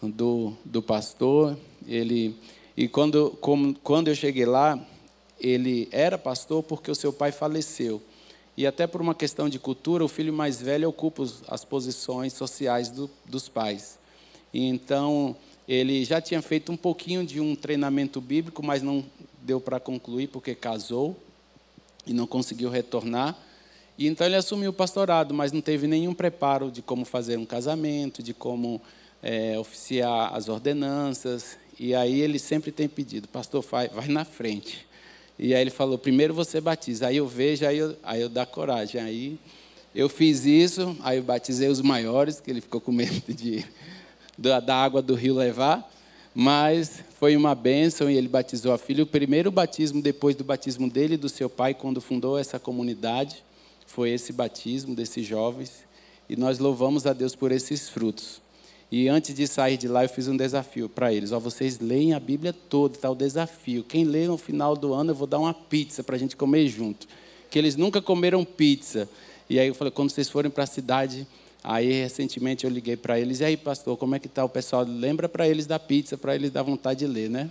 Speaker 2: do, do pastor, ele e quando, como, quando eu cheguei lá, ele era pastor porque o seu pai faleceu. E até por uma questão de cultura, o filho mais velho ocupa as posições sociais do, dos pais. Então, ele já tinha feito um pouquinho de um treinamento bíblico, mas não deu para concluir porque casou e não conseguiu retornar. E então ele assumiu o pastorado, mas não teve nenhum preparo de como fazer um casamento, de como é, oficiar as ordenanças. E aí ele sempre tem pedido, pastor, vai, vai na frente. E aí ele falou: primeiro você batiza. Aí eu vejo, aí eu, aí eu dá coragem. Aí eu fiz isso, aí eu batizei os maiores, que ele ficou com medo de, da, da água do rio levar. Mas foi uma bênção e ele batizou a filha. O primeiro batismo depois do batismo dele e do seu pai, quando fundou essa comunidade, foi esse batismo desses jovens. E nós louvamos a Deus por esses frutos. E antes de sair de lá, eu fiz um desafio para eles. Ó, vocês leem a Bíblia toda, tá o desafio. Quem lê no final do ano, eu vou dar uma pizza para a gente comer junto. Que eles nunca comeram pizza. E aí eu falei, quando vocês forem para a cidade, aí recentemente eu liguei para eles. E aí, pastor, como é que está o pessoal? Lembra para eles da pizza, para eles dar vontade de ler, né?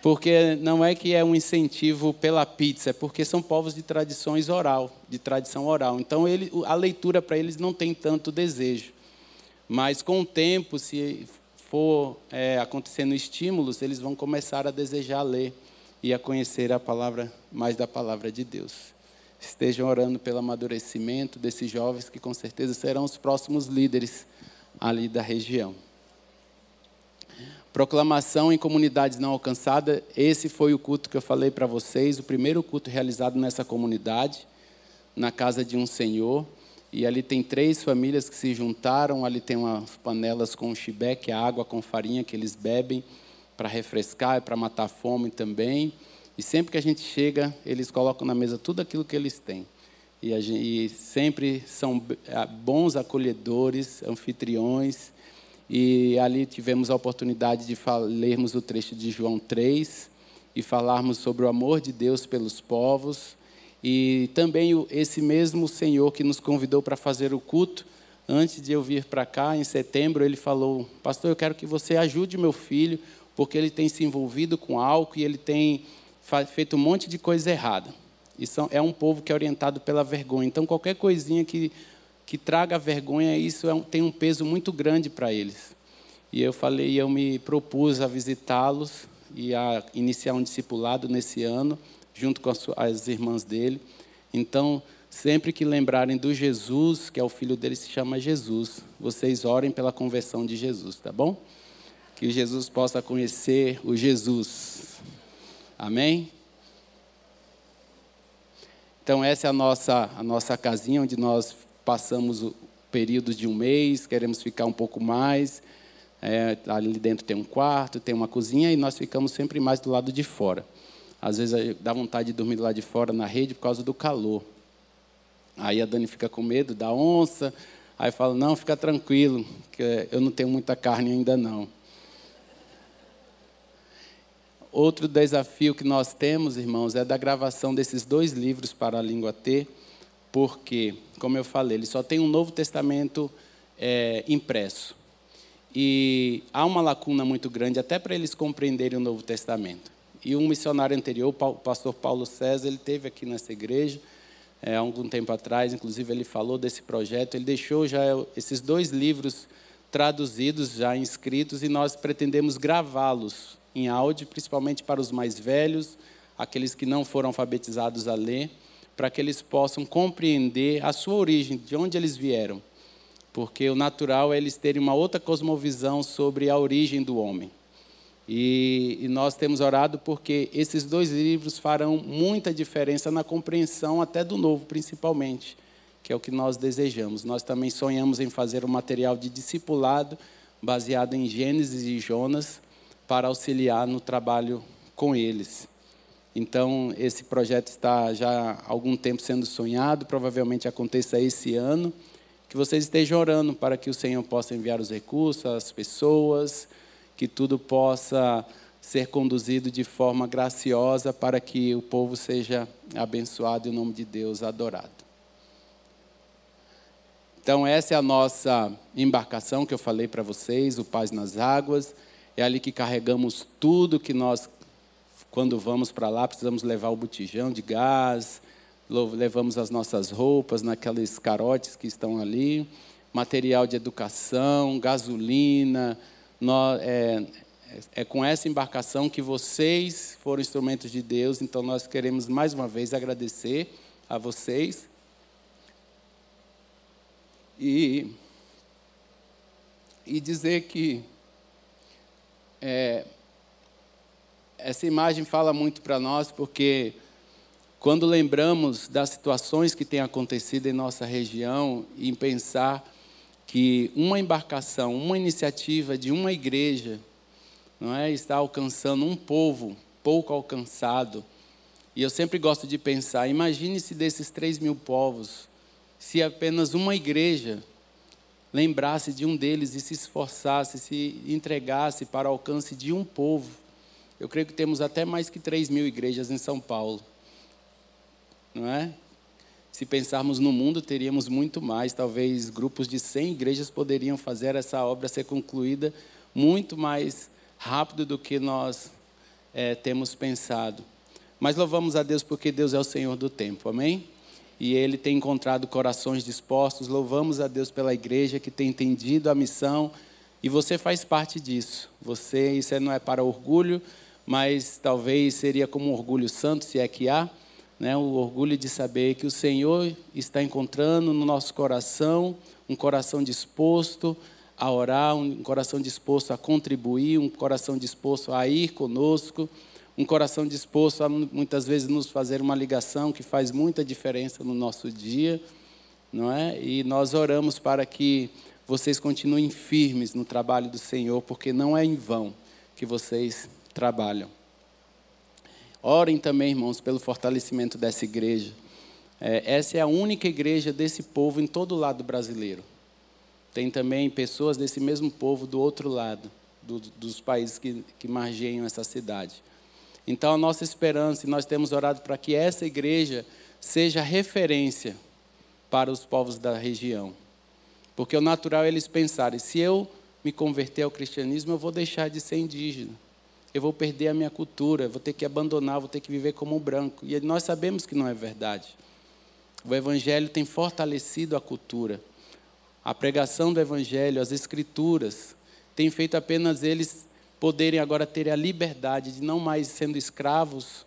Speaker 2: Porque não é que é um incentivo pela pizza, é porque são povos de tradições oral, de tradição oral. Então, ele, a leitura para eles não tem tanto desejo. Mas com o tempo, se for é, acontecendo estímulos, eles vão começar a desejar ler e a conhecer a palavra mais da palavra de Deus. Estejam orando pelo amadurecimento desses jovens que com certeza serão os próximos líderes ali da região. Proclamação em comunidades não alcançadas. Esse foi o culto que eu falei para vocês, o primeiro culto realizado nessa comunidade, na casa de um senhor. E ali tem três famílias que se juntaram. Ali tem umas panelas com chibé, que é água com farinha que eles bebem para refrescar e para matar a fome também. E sempre que a gente chega, eles colocam na mesa tudo aquilo que eles têm. E, gente, e sempre são bons acolhedores, anfitriões. e ali tivemos a oportunidade de lermos o trecho de João 3 e falarmos sobre o amor de Deus pelos povos. E também esse mesmo Senhor que nos convidou para fazer o culto, antes de eu vir para cá, em setembro, ele falou: Pastor, eu quero que você ajude meu filho, porque ele tem se envolvido com álcool e ele tem feito um monte de coisa errada. E é um povo que é orientado pela vergonha. Então, qualquer coisinha que, que traga vergonha, isso é tem um peso muito grande para eles. E eu falei, eu me propus a visitá-los e a iniciar um discipulado nesse ano, junto com as, irmãs dele. Então, sempre que lembrarem do Jesus, que é o filho dele, se chama Jesus, vocês orem pela conversão de Jesus, tá bom? Que Jesus possa conhecer o Jesus. Amém? Então, essa é a nossa, a nossa casinha, onde nós passamos o período de um mês, queremos ficar um pouco mais. É, ali dentro tem um quarto, tem uma cozinha e nós ficamos sempre mais do lado de fora. Às vezes dá vontade de dormir do lado de fora na rede por causa do calor. Aí a Dani fica com medo da onça. Aí fala: Não, fica tranquilo, que eu não tenho muita carne ainda não. Outro desafio que nós temos, irmãos, é da gravação desses dois livros para a língua T, porque, como eu falei, ele só tem um Novo Testamento é, impresso. E há uma lacuna muito grande até para eles compreenderem o Novo Testamento. E um missionário anterior, o pastor Paulo César, ele teve aqui nessa igreja é, há algum tempo atrás, inclusive ele falou desse projeto. Ele deixou já esses dois livros traduzidos, já inscritos, e nós pretendemos gravá-los em áudio, principalmente para os mais velhos, aqueles que não foram alfabetizados a ler, para que eles possam compreender a sua origem, de onde eles vieram porque o natural é eles terem uma outra cosmovisão sobre a origem do homem. E, e, nós temos orado porque esses dois livros farão muita diferença na compreensão até do novo, principalmente, que é o que nós desejamos. Nós também sonhamos em fazer um material de discipulado baseado em Gênesis e Jonas para auxiliar no trabalho com eles. Então, esse projeto está já há algum tempo sendo sonhado, provavelmente aconteça esse ano que vocês estejam orando para que o Senhor possa enviar os recursos, as pessoas, que tudo possa ser conduzido de forma graciosa para que o povo seja abençoado e o nome de Deus adorado. Então, essa é a nossa embarcação que eu falei para vocês, o Paz nas Águas. É ali que carregamos tudo que nós, quando vamos para lá, precisamos levar o botijão de gás, levamos as nossas roupas naqueles carotes que estão ali, material de educação, gasolina. Nós, é, é com essa embarcação que vocês foram instrumentos de Deus, então nós queremos mais uma vez agradecer a vocês. E, e dizer que é, essa imagem fala muito para nós, porque quando lembramos das situações que têm acontecido em nossa região e em pensar que uma embarcação, uma iniciativa de uma igreja, não é, está alcançando um povo pouco alcançado. E eu sempre gosto de pensar: imagine se desses três mil povos, se apenas uma igreja lembrasse de um deles e se esforçasse, se entregasse para o alcance de um povo. Eu creio que temos até mais que três mil igrejas em São Paulo não é? Se pensarmos no mundo, teríamos muito mais. Talvez grupos de 100 igrejas poderiam fazer essa obra ser concluída muito mais rápido do que nós é, temos pensado. Mas louvamos a Deus porque Deus é o Senhor do tempo, amém? E Ele tem encontrado corações dispostos. Louvamos a Deus pela igreja que tem entendido a missão e você faz parte disso. Você, isso não é para orgulho, mas talvez seria como um orgulho santo, se é que há né, o orgulho de saber que o Senhor está encontrando no nosso coração um coração disposto a orar, um coração disposto a contribuir, um coração disposto a ir conosco, um coração disposto a muitas vezes nos fazer uma ligação que faz muita diferença no nosso dia, não é? E nós oramos para que vocês continuem firmes no trabalho do Senhor, porque não é em vão que vocês trabalham. Orem também, irmãos, pelo fortalecimento dessa igreja. É, essa é a única igreja desse povo em todo o lado brasileiro. tem também pessoas desse mesmo povo do outro lado, do, dos países que, que margeiam essa cidade. Então, a nossa esperança, e nós temos orado para que essa igreja seja referência para os povos da região. Porque o natural é eles pensarem: se eu me converter ao cristianismo, eu vou deixar de ser indígena. Eu vou perder a minha cultura, vou ter que abandonar, vou ter que viver como branco. E nós sabemos que não é verdade. O Evangelho tem fortalecido a cultura. A pregação do Evangelho, as Escrituras, tem feito apenas eles poderem agora ter a liberdade de não mais sendo escravos,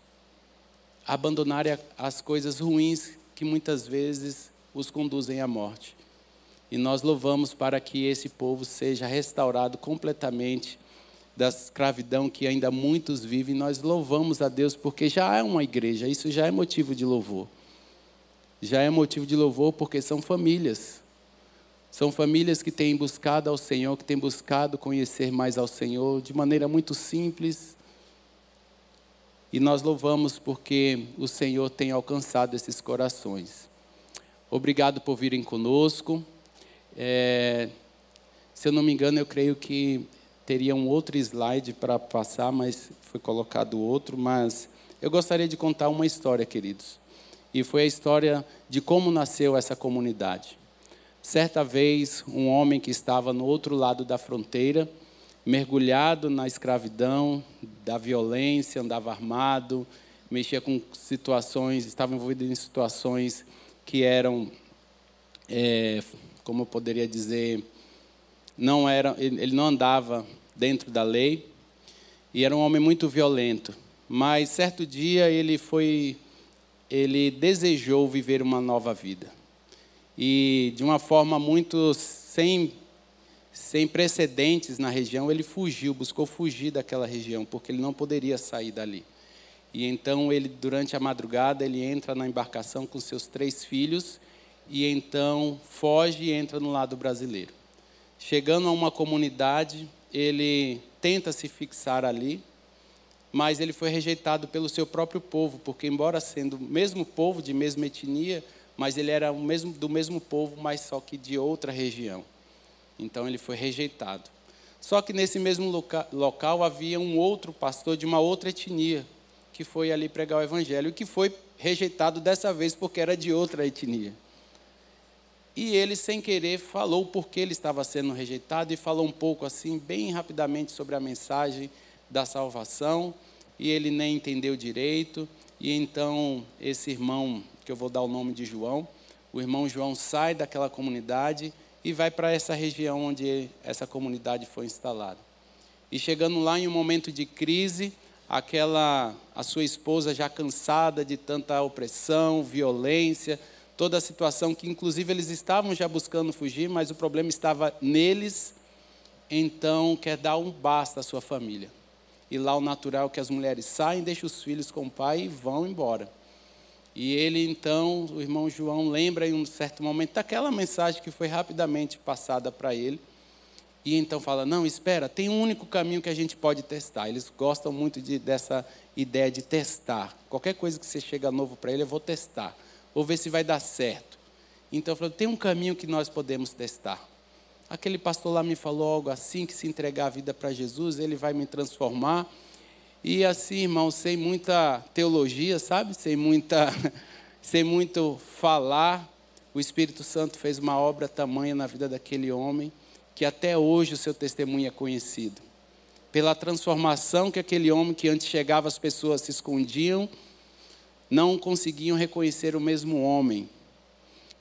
Speaker 2: abandonarem as coisas ruins que muitas vezes os conduzem à morte. E nós louvamos para que esse povo seja restaurado completamente da escravidão que ainda muitos vivem. Nós louvamos a Deus porque já é uma igreja, isso já é motivo de louvor. Já é motivo de louvor porque são famílias. São famílias que têm buscado ao Senhor, que têm buscado conhecer mais ao Senhor de maneira muito simples. E nós louvamos porque o Senhor tem alcançado esses corações. Obrigado por virem conosco. É, se eu não me engano, eu creio que teria um outro slide para passar, mas foi colocado outro. Mas eu gostaria de contar uma história, queridos. E foi a história de como nasceu essa comunidade. Certa vez, um homem que estava no outro lado da fronteira, mergulhado na escravidão, da violência, andava armado, mexia com situações, estava envolvido em situações que eram é, como eu poderia dizer, não era, ele não andava dentro da lei e era um homem muito violento. Mas certo dia ele foi, ele desejou viver uma nova vida e de uma forma muito sem sem precedentes na região, ele fugiu, buscou fugir daquela região, porque ele não poderia sair dali. E então ele durante a madrugada ele entra na embarcação com seus três filhos e então foge e entra no lado brasileiro. Chegando a uma comunidade, ele tenta se fixar ali, mas ele foi rejeitado pelo seu próprio povo, porque embora sendo o mesmo povo, de mesma etnia, mas ele era mesmo, do mesmo povo, mas só que de outra região. Então ele foi rejeitado. Só que nesse mesmo loca, local havia um outro pastor de uma outra etnia, que foi ali pregar o evangelho, e que foi rejeitado dessa vez porque era de outra etnia. E ele, sem querer, falou porque ele estava sendo rejeitado e falou um pouco assim, bem rapidamente, sobre a mensagem da salvação. E ele nem entendeu direito. E então, esse irmão, que eu vou dar o nome de João, o irmão João sai daquela comunidade e vai para essa região onde essa comunidade foi instalada. E chegando lá em um momento de crise, aquela a sua esposa já cansada de tanta opressão, violência, toda a situação que, inclusive, eles estavam já buscando fugir, mas o problema estava neles. Então, quer dar um basta à sua família. E lá o natural é que as mulheres saem, deixam os filhos com o pai e vão embora. E ele, então, o irmão João, lembra em um certo momento daquela mensagem que foi rapidamente passada para ele. E então fala: Não, espera, tem um único caminho que a gente pode testar. Eles gostam muito de, dessa ideia de testar. Qualquer coisa que você chega novo para ele, eu vou testar vou ver se vai dar certo. Então falei, tem um caminho que nós podemos testar. Aquele pastor lá me falou algo assim, que se entregar a vida para Jesus, ele vai me transformar. E assim, irmão, sem muita teologia, sabe? Sem muita sem muito falar, o Espírito Santo fez uma obra tamanha na vida daquele homem, que até hoje o seu testemunho é conhecido. Pela transformação que aquele homem que antes chegava as pessoas se escondiam, não conseguiam reconhecer o mesmo homem.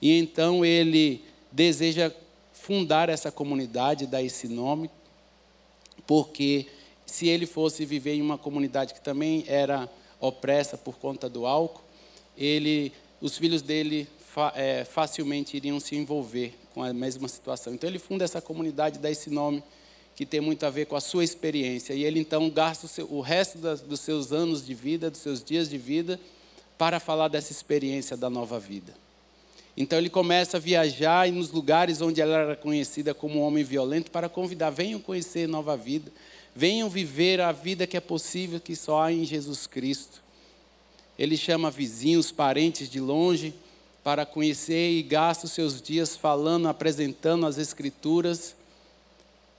Speaker 2: E então ele deseja fundar essa comunidade, dar esse nome, porque se ele fosse viver em uma comunidade que também era opressa por conta do álcool, ele, os filhos dele é, facilmente iriam se envolver com a mesma situação. Então ele funda essa comunidade, dá esse nome que tem muito a ver com a sua experiência. E ele então gasta o, seu, o resto das, dos seus anos de vida, dos seus dias de vida, para falar dessa experiência da nova vida. Então ele começa a viajar e nos lugares onde ela era conhecida como um homem violento para convidar, venham conhecer nova vida, venham viver a vida que é possível, que só há em Jesus Cristo. Ele chama vizinhos, parentes de longe, para conhecer e gasta os seus dias falando, apresentando as Escrituras.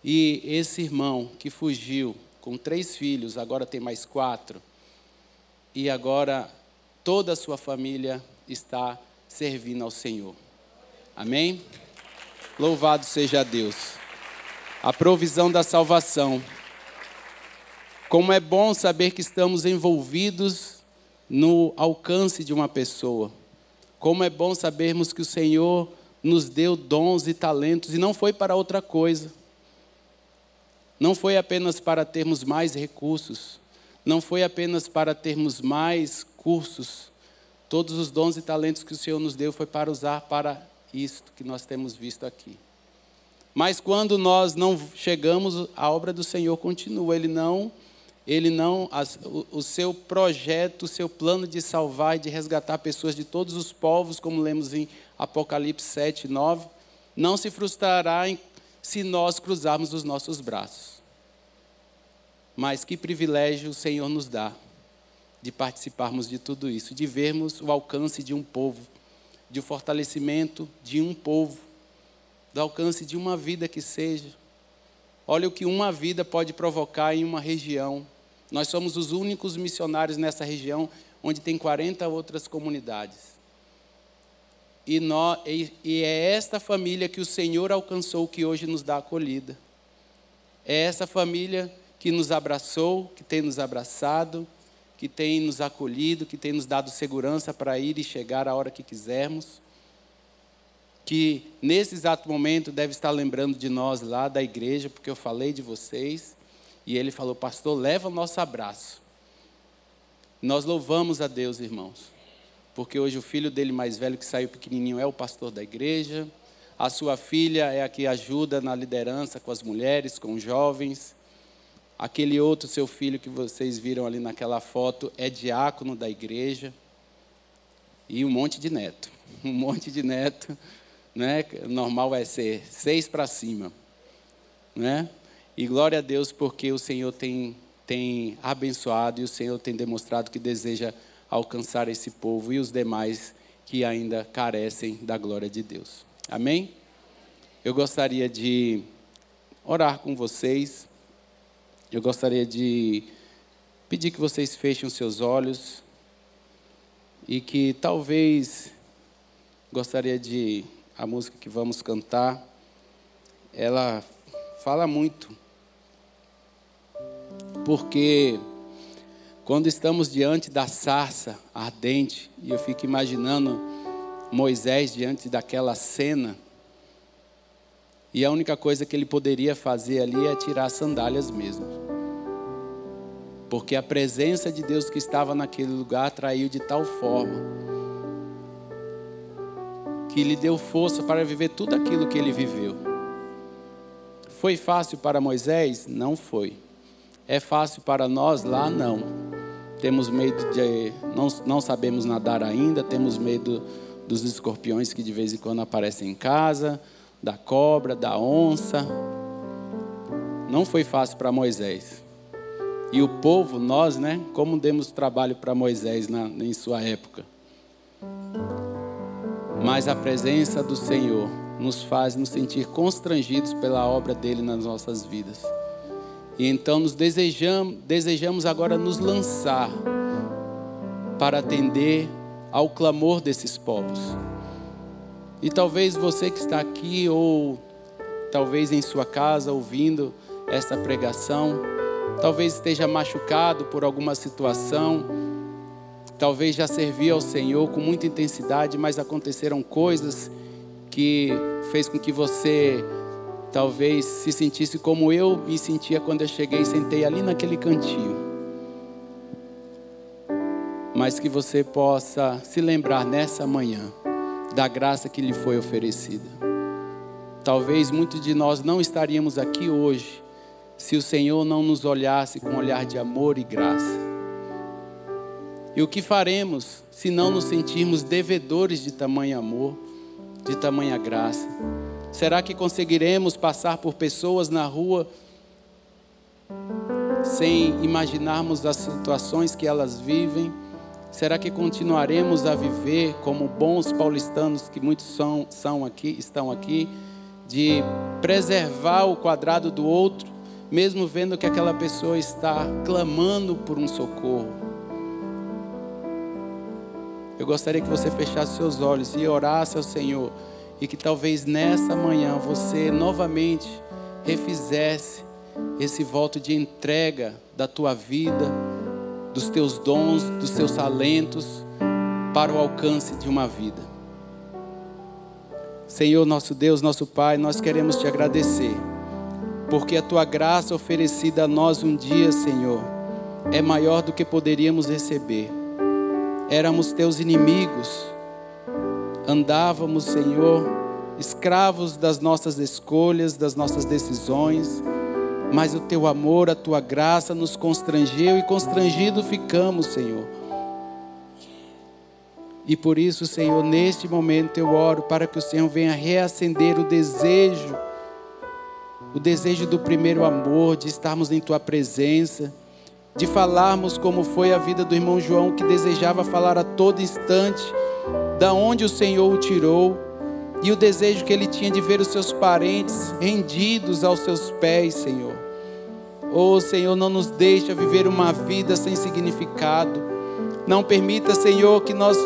Speaker 2: E esse irmão que fugiu com três filhos, agora tem mais quatro, e agora toda a sua família está servindo ao Senhor. Amém? Louvado seja Deus. A provisão da salvação. Como é bom saber que estamos envolvidos no alcance de uma pessoa. Como é bom sabermos que o Senhor nos deu dons e talentos e não foi para outra coisa. Não foi apenas para termos mais recursos, não foi apenas para termos mais cursos. Todos os dons e talentos que o Senhor nos deu foi para usar para isto que nós temos visto aqui. Mas quando nós não chegamos, a obra do Senhor continua. Ele não ele não, o, seu projeto, o seu plano de salvar e de resgatar pessoas de todos os povos, como lemos em Apocalipse 7, 9, não se frustrará se nós cruzarmos os nossos braços. Mas que privilégio o Senhor nos dá de participarmos de tudo isso, de vermos o alcance de um povo, de o fortalecimento de um povo, do alcance de uma vida que seja. Olha o que uma vida pode provocar em uma região. Nós somos os únicos missionários nessa região onde tem 40 outras comunidades. E, nós, e, é esta família que o Senhor alcançou que hoje nos dá acolhida. É essa família que nos abraçou, que tem nos abraçado, que tem nos acolhido, que tem nos dado segurança para ir e chegar a hora que quisermos. Que nesse exato momento deve estar lembrando de nós lá da igreja, porque eu falei de vocês. E ele falou: Pastor, leva o nosso abraço. Nós louvamos a Deus, irmãos, porque hoje o filho dele mais velho, que saiu pequenininho, é o pastor da igreja. A sua filha é a que ajuda na liderança com as mulheres, com os jovens. Aquele outro seu filho que vocês viram ali naquela foto é diácono da igreja. E um monte de neto. Um monte de neto. Né? Normal é ser seis para cima. Né? E glória a Deus porque o Senhor tem, tem abençoado e o Senhor tem demonstrado que deseja alcançar esse povo e os demais que ainda carecem da glória de Deus. Amém? Eu gostaria de orar com vocês. Eu gostaria de pedir que vocês fechem seus olhos e que talvez gostaria de a música que vamos cantar, ela fala muito. Porque quando estamos diante da sarça ardente, e eu fico imaginando Moisés diante daquela cena, e a única coisa que ele poderia fazer ali é tirar as sandálias mesmo. Porque a presença de Deus que estava naquele lugar atraiu de tal forma que lhe deu força para viver tudo aquilo que ele viveu. Foi fácil para Moisés? Não foi. É fácil para nós lá? Não. Temos medo de. Não, não sabemos nadar ainda, temos medo dos escorpiões que de vez em quando aparecem em casa, da cobra, da onça. Não foi fácil para Moisés. E o povo, nós, né? Como demos trabalho para Moisés na, em sua época. Mas a presença do Senhor nos faz nos sentir constrangidos pela obra dele nas nossas vidas. E então nos desejamos, desejamos agora nos lançar para atender ao clamor desses povos. E talvez você que está aqui ou talvez em sua casa ouvindo esta pregação, talvez esteja machucado por alguma situação, talvez já serviu ao Senhor com muita intensidade, mas aconteceram coisas que fez com que você talvez se sentisse como eu me sentia quando eu cheguei e sentei ali naquele cantinho. Mas que você possa se lembrar nessa manhã da graça que lhe foi oferecida. Talvez muitos de nós não estaríamos aqui hoje se o Senhor não nos olhasse com um olhar de amor e graça. E o que faremos se não nos sentirmos devedores de tamanho amor, de tamanha graça? Será que conseguiremos passar por pessoas na rua sem imaginarmos as situações que elas vivem, Será que continuaremos a viver como bons paulistanos que muitos são, são aqui, estão aqui, de preservar o quadrado do outro, mesmo vendo que aquela pessoa está clamando por um socorro? Eu gostaria que você fechasse seus olhos e orasse ao Senhor e que talvez nessa manhã você novamente refizesse esse voto de entrega da tua vida, dos teus dons, dos teus talentos para o alcance de uma vida. Senhor, nosso Deus, nosso Pai, nós queremos te agradecer, porque a tua graça oferecida a nós um dia, Senhor, é maior do que poderíamos receber. Éramos teus inimigos, andávamos, Senhor, escravos das nossas escolhas, das nossas decisões, mas o teu amor, a tua graça nos constrangeu e constrangido ficamos, Senhor. E por isso, Senhor, neste momento eu oro para que o Senhor venha reacender o desejo, o desejo do primeiro amor, de estarmos em tua presença, de falarmos como foi a vida do irmão João, que desejava falar a todo instante da onde o Senhor o tirou, e o desejo que ele tinha de ver os seus parentes rendidos aos seus pés, Senhor. Oh, Senhor, não nos deixa viver uma vida sem significado. Não permita, Senhor, que nós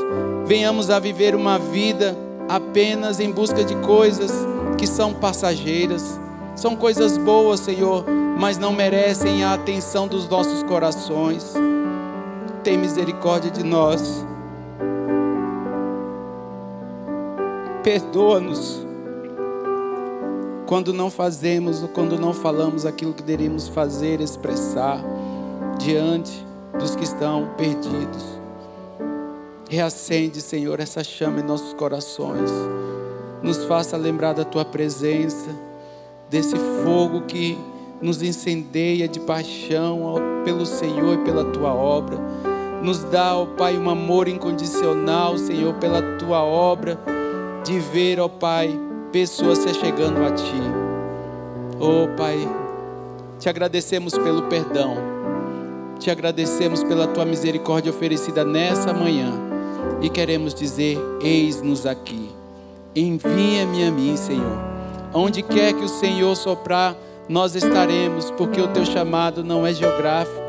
Speaker 2: venhamos a viver uma vida apenas em busca de coisas que são passageiras. São coisas boas, Senhor, mas não merecem a atenção dos nossos corações. Tem misericórdia de nós. Perdoa-nos quando não fazemos quando não falamos aquilo que deveríamos fazer, expressar diante dos que estão perdidos. Reacende, Senhor, essa chama em nossos corações. Nos faça lembrar da tua presença, desse fogo que nos incendeia de paixão pelo Senhor e pela tua obra. Nos dá, ó Pai, um amor incondicional, Senhor, pela tua obra de ver, ó Pai, pessoas se chegando a Ti. Oh Pai, te agradecemos pelo perdão, te agradecemos pela Tua misericórdia oferecida nessa manhã e queremos dizer: Eis-nos aqui, envia-me a mim, Senhor. Onde quer que o Senhor soprar, nós estaremos, porque o Teu chamado não é geográfico.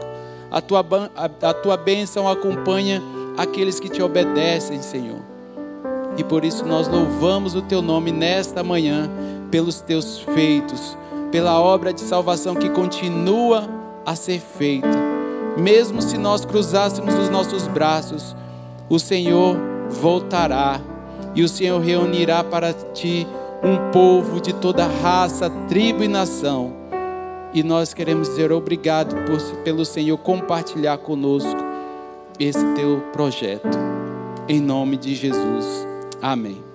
Speaker 2: A tua, a, a tua bênção acompanha aqueles que te obedecem, Senhor. E por isso nós louvamos o teu nome nesta manhã, pelos teus feitos, pela obra de salvação que continua a ser feita. Mesmo se nós cruzássemos os nossos braços, o Senhor voltará e o Senhor reunirá para ti um povo de toda raça, tribo e nação. E nós queremos dizer obrigado por, pelo Senhor compartilhar conosco esse teu projeto. Em nome de Jesus. Amém.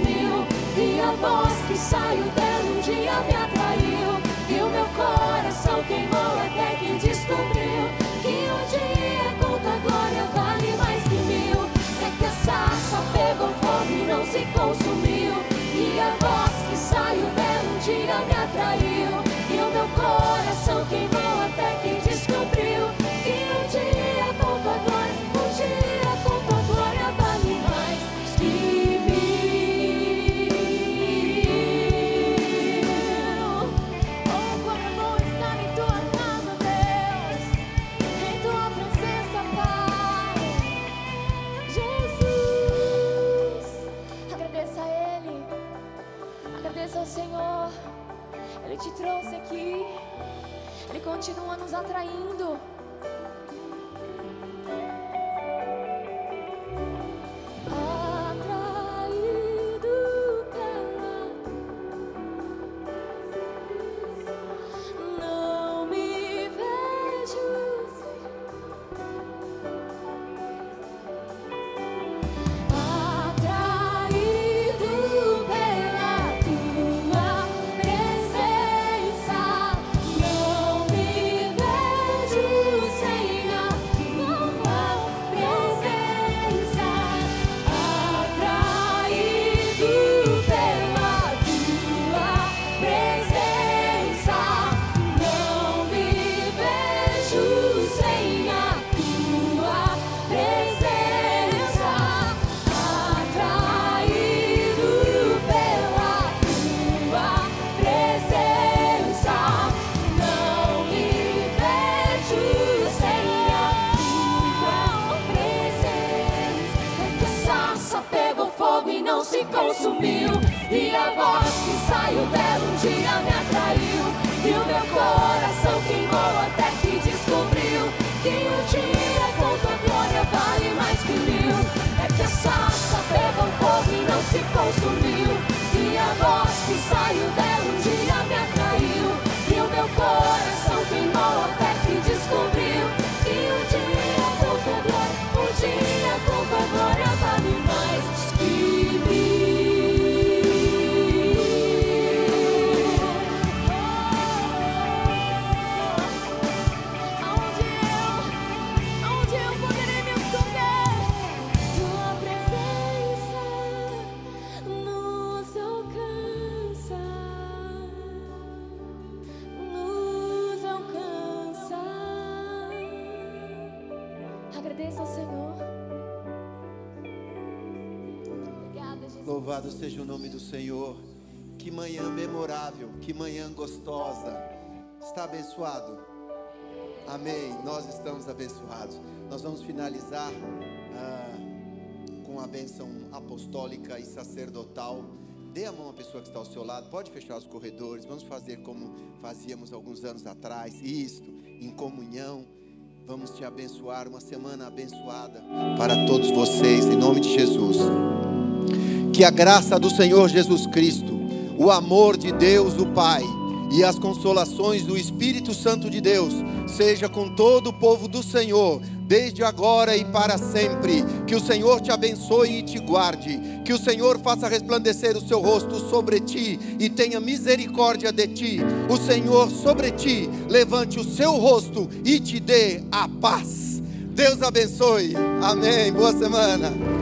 Speaker 3: Se consumiu. E a voz que saiu dela um dia me atraiu. E o meu coração queimou até que descobriu que um dia continua nos atraindo. E a voz
Speaker 4: seja o nome do Senhor. Que manhã memorável, que manhã gostosa. Está abençoado? Amém. Nós estamos abençoados. Nós vamos finalizar ah, com a bênção apostólica e sacerdotal. Dê a mão à pessoa que está ao seu lado. Pode fechar os corredores. Vamos fazer como fazíamos alguns anos atrás. Isto, em comunhão. Vamos te abençoar. Uma semana abençoada para todos vocês, em nome de Jesus. Que a graça do Senhor Jesus Cristo, o amor de Deus, o Pai, e as consolações do Espírito Santo de Deus seja com todo o povo do Senhor, desde agora e para sempre. Que o Senhor te abençoe e te guarde. Que o Senhor faça resplandecer o seu rosto sobre ti e tenha misericórdia de ti. O Senhor sobre ti levante o seu rosto e te dê a paz. Deus abençoe. Amém. Boa semana.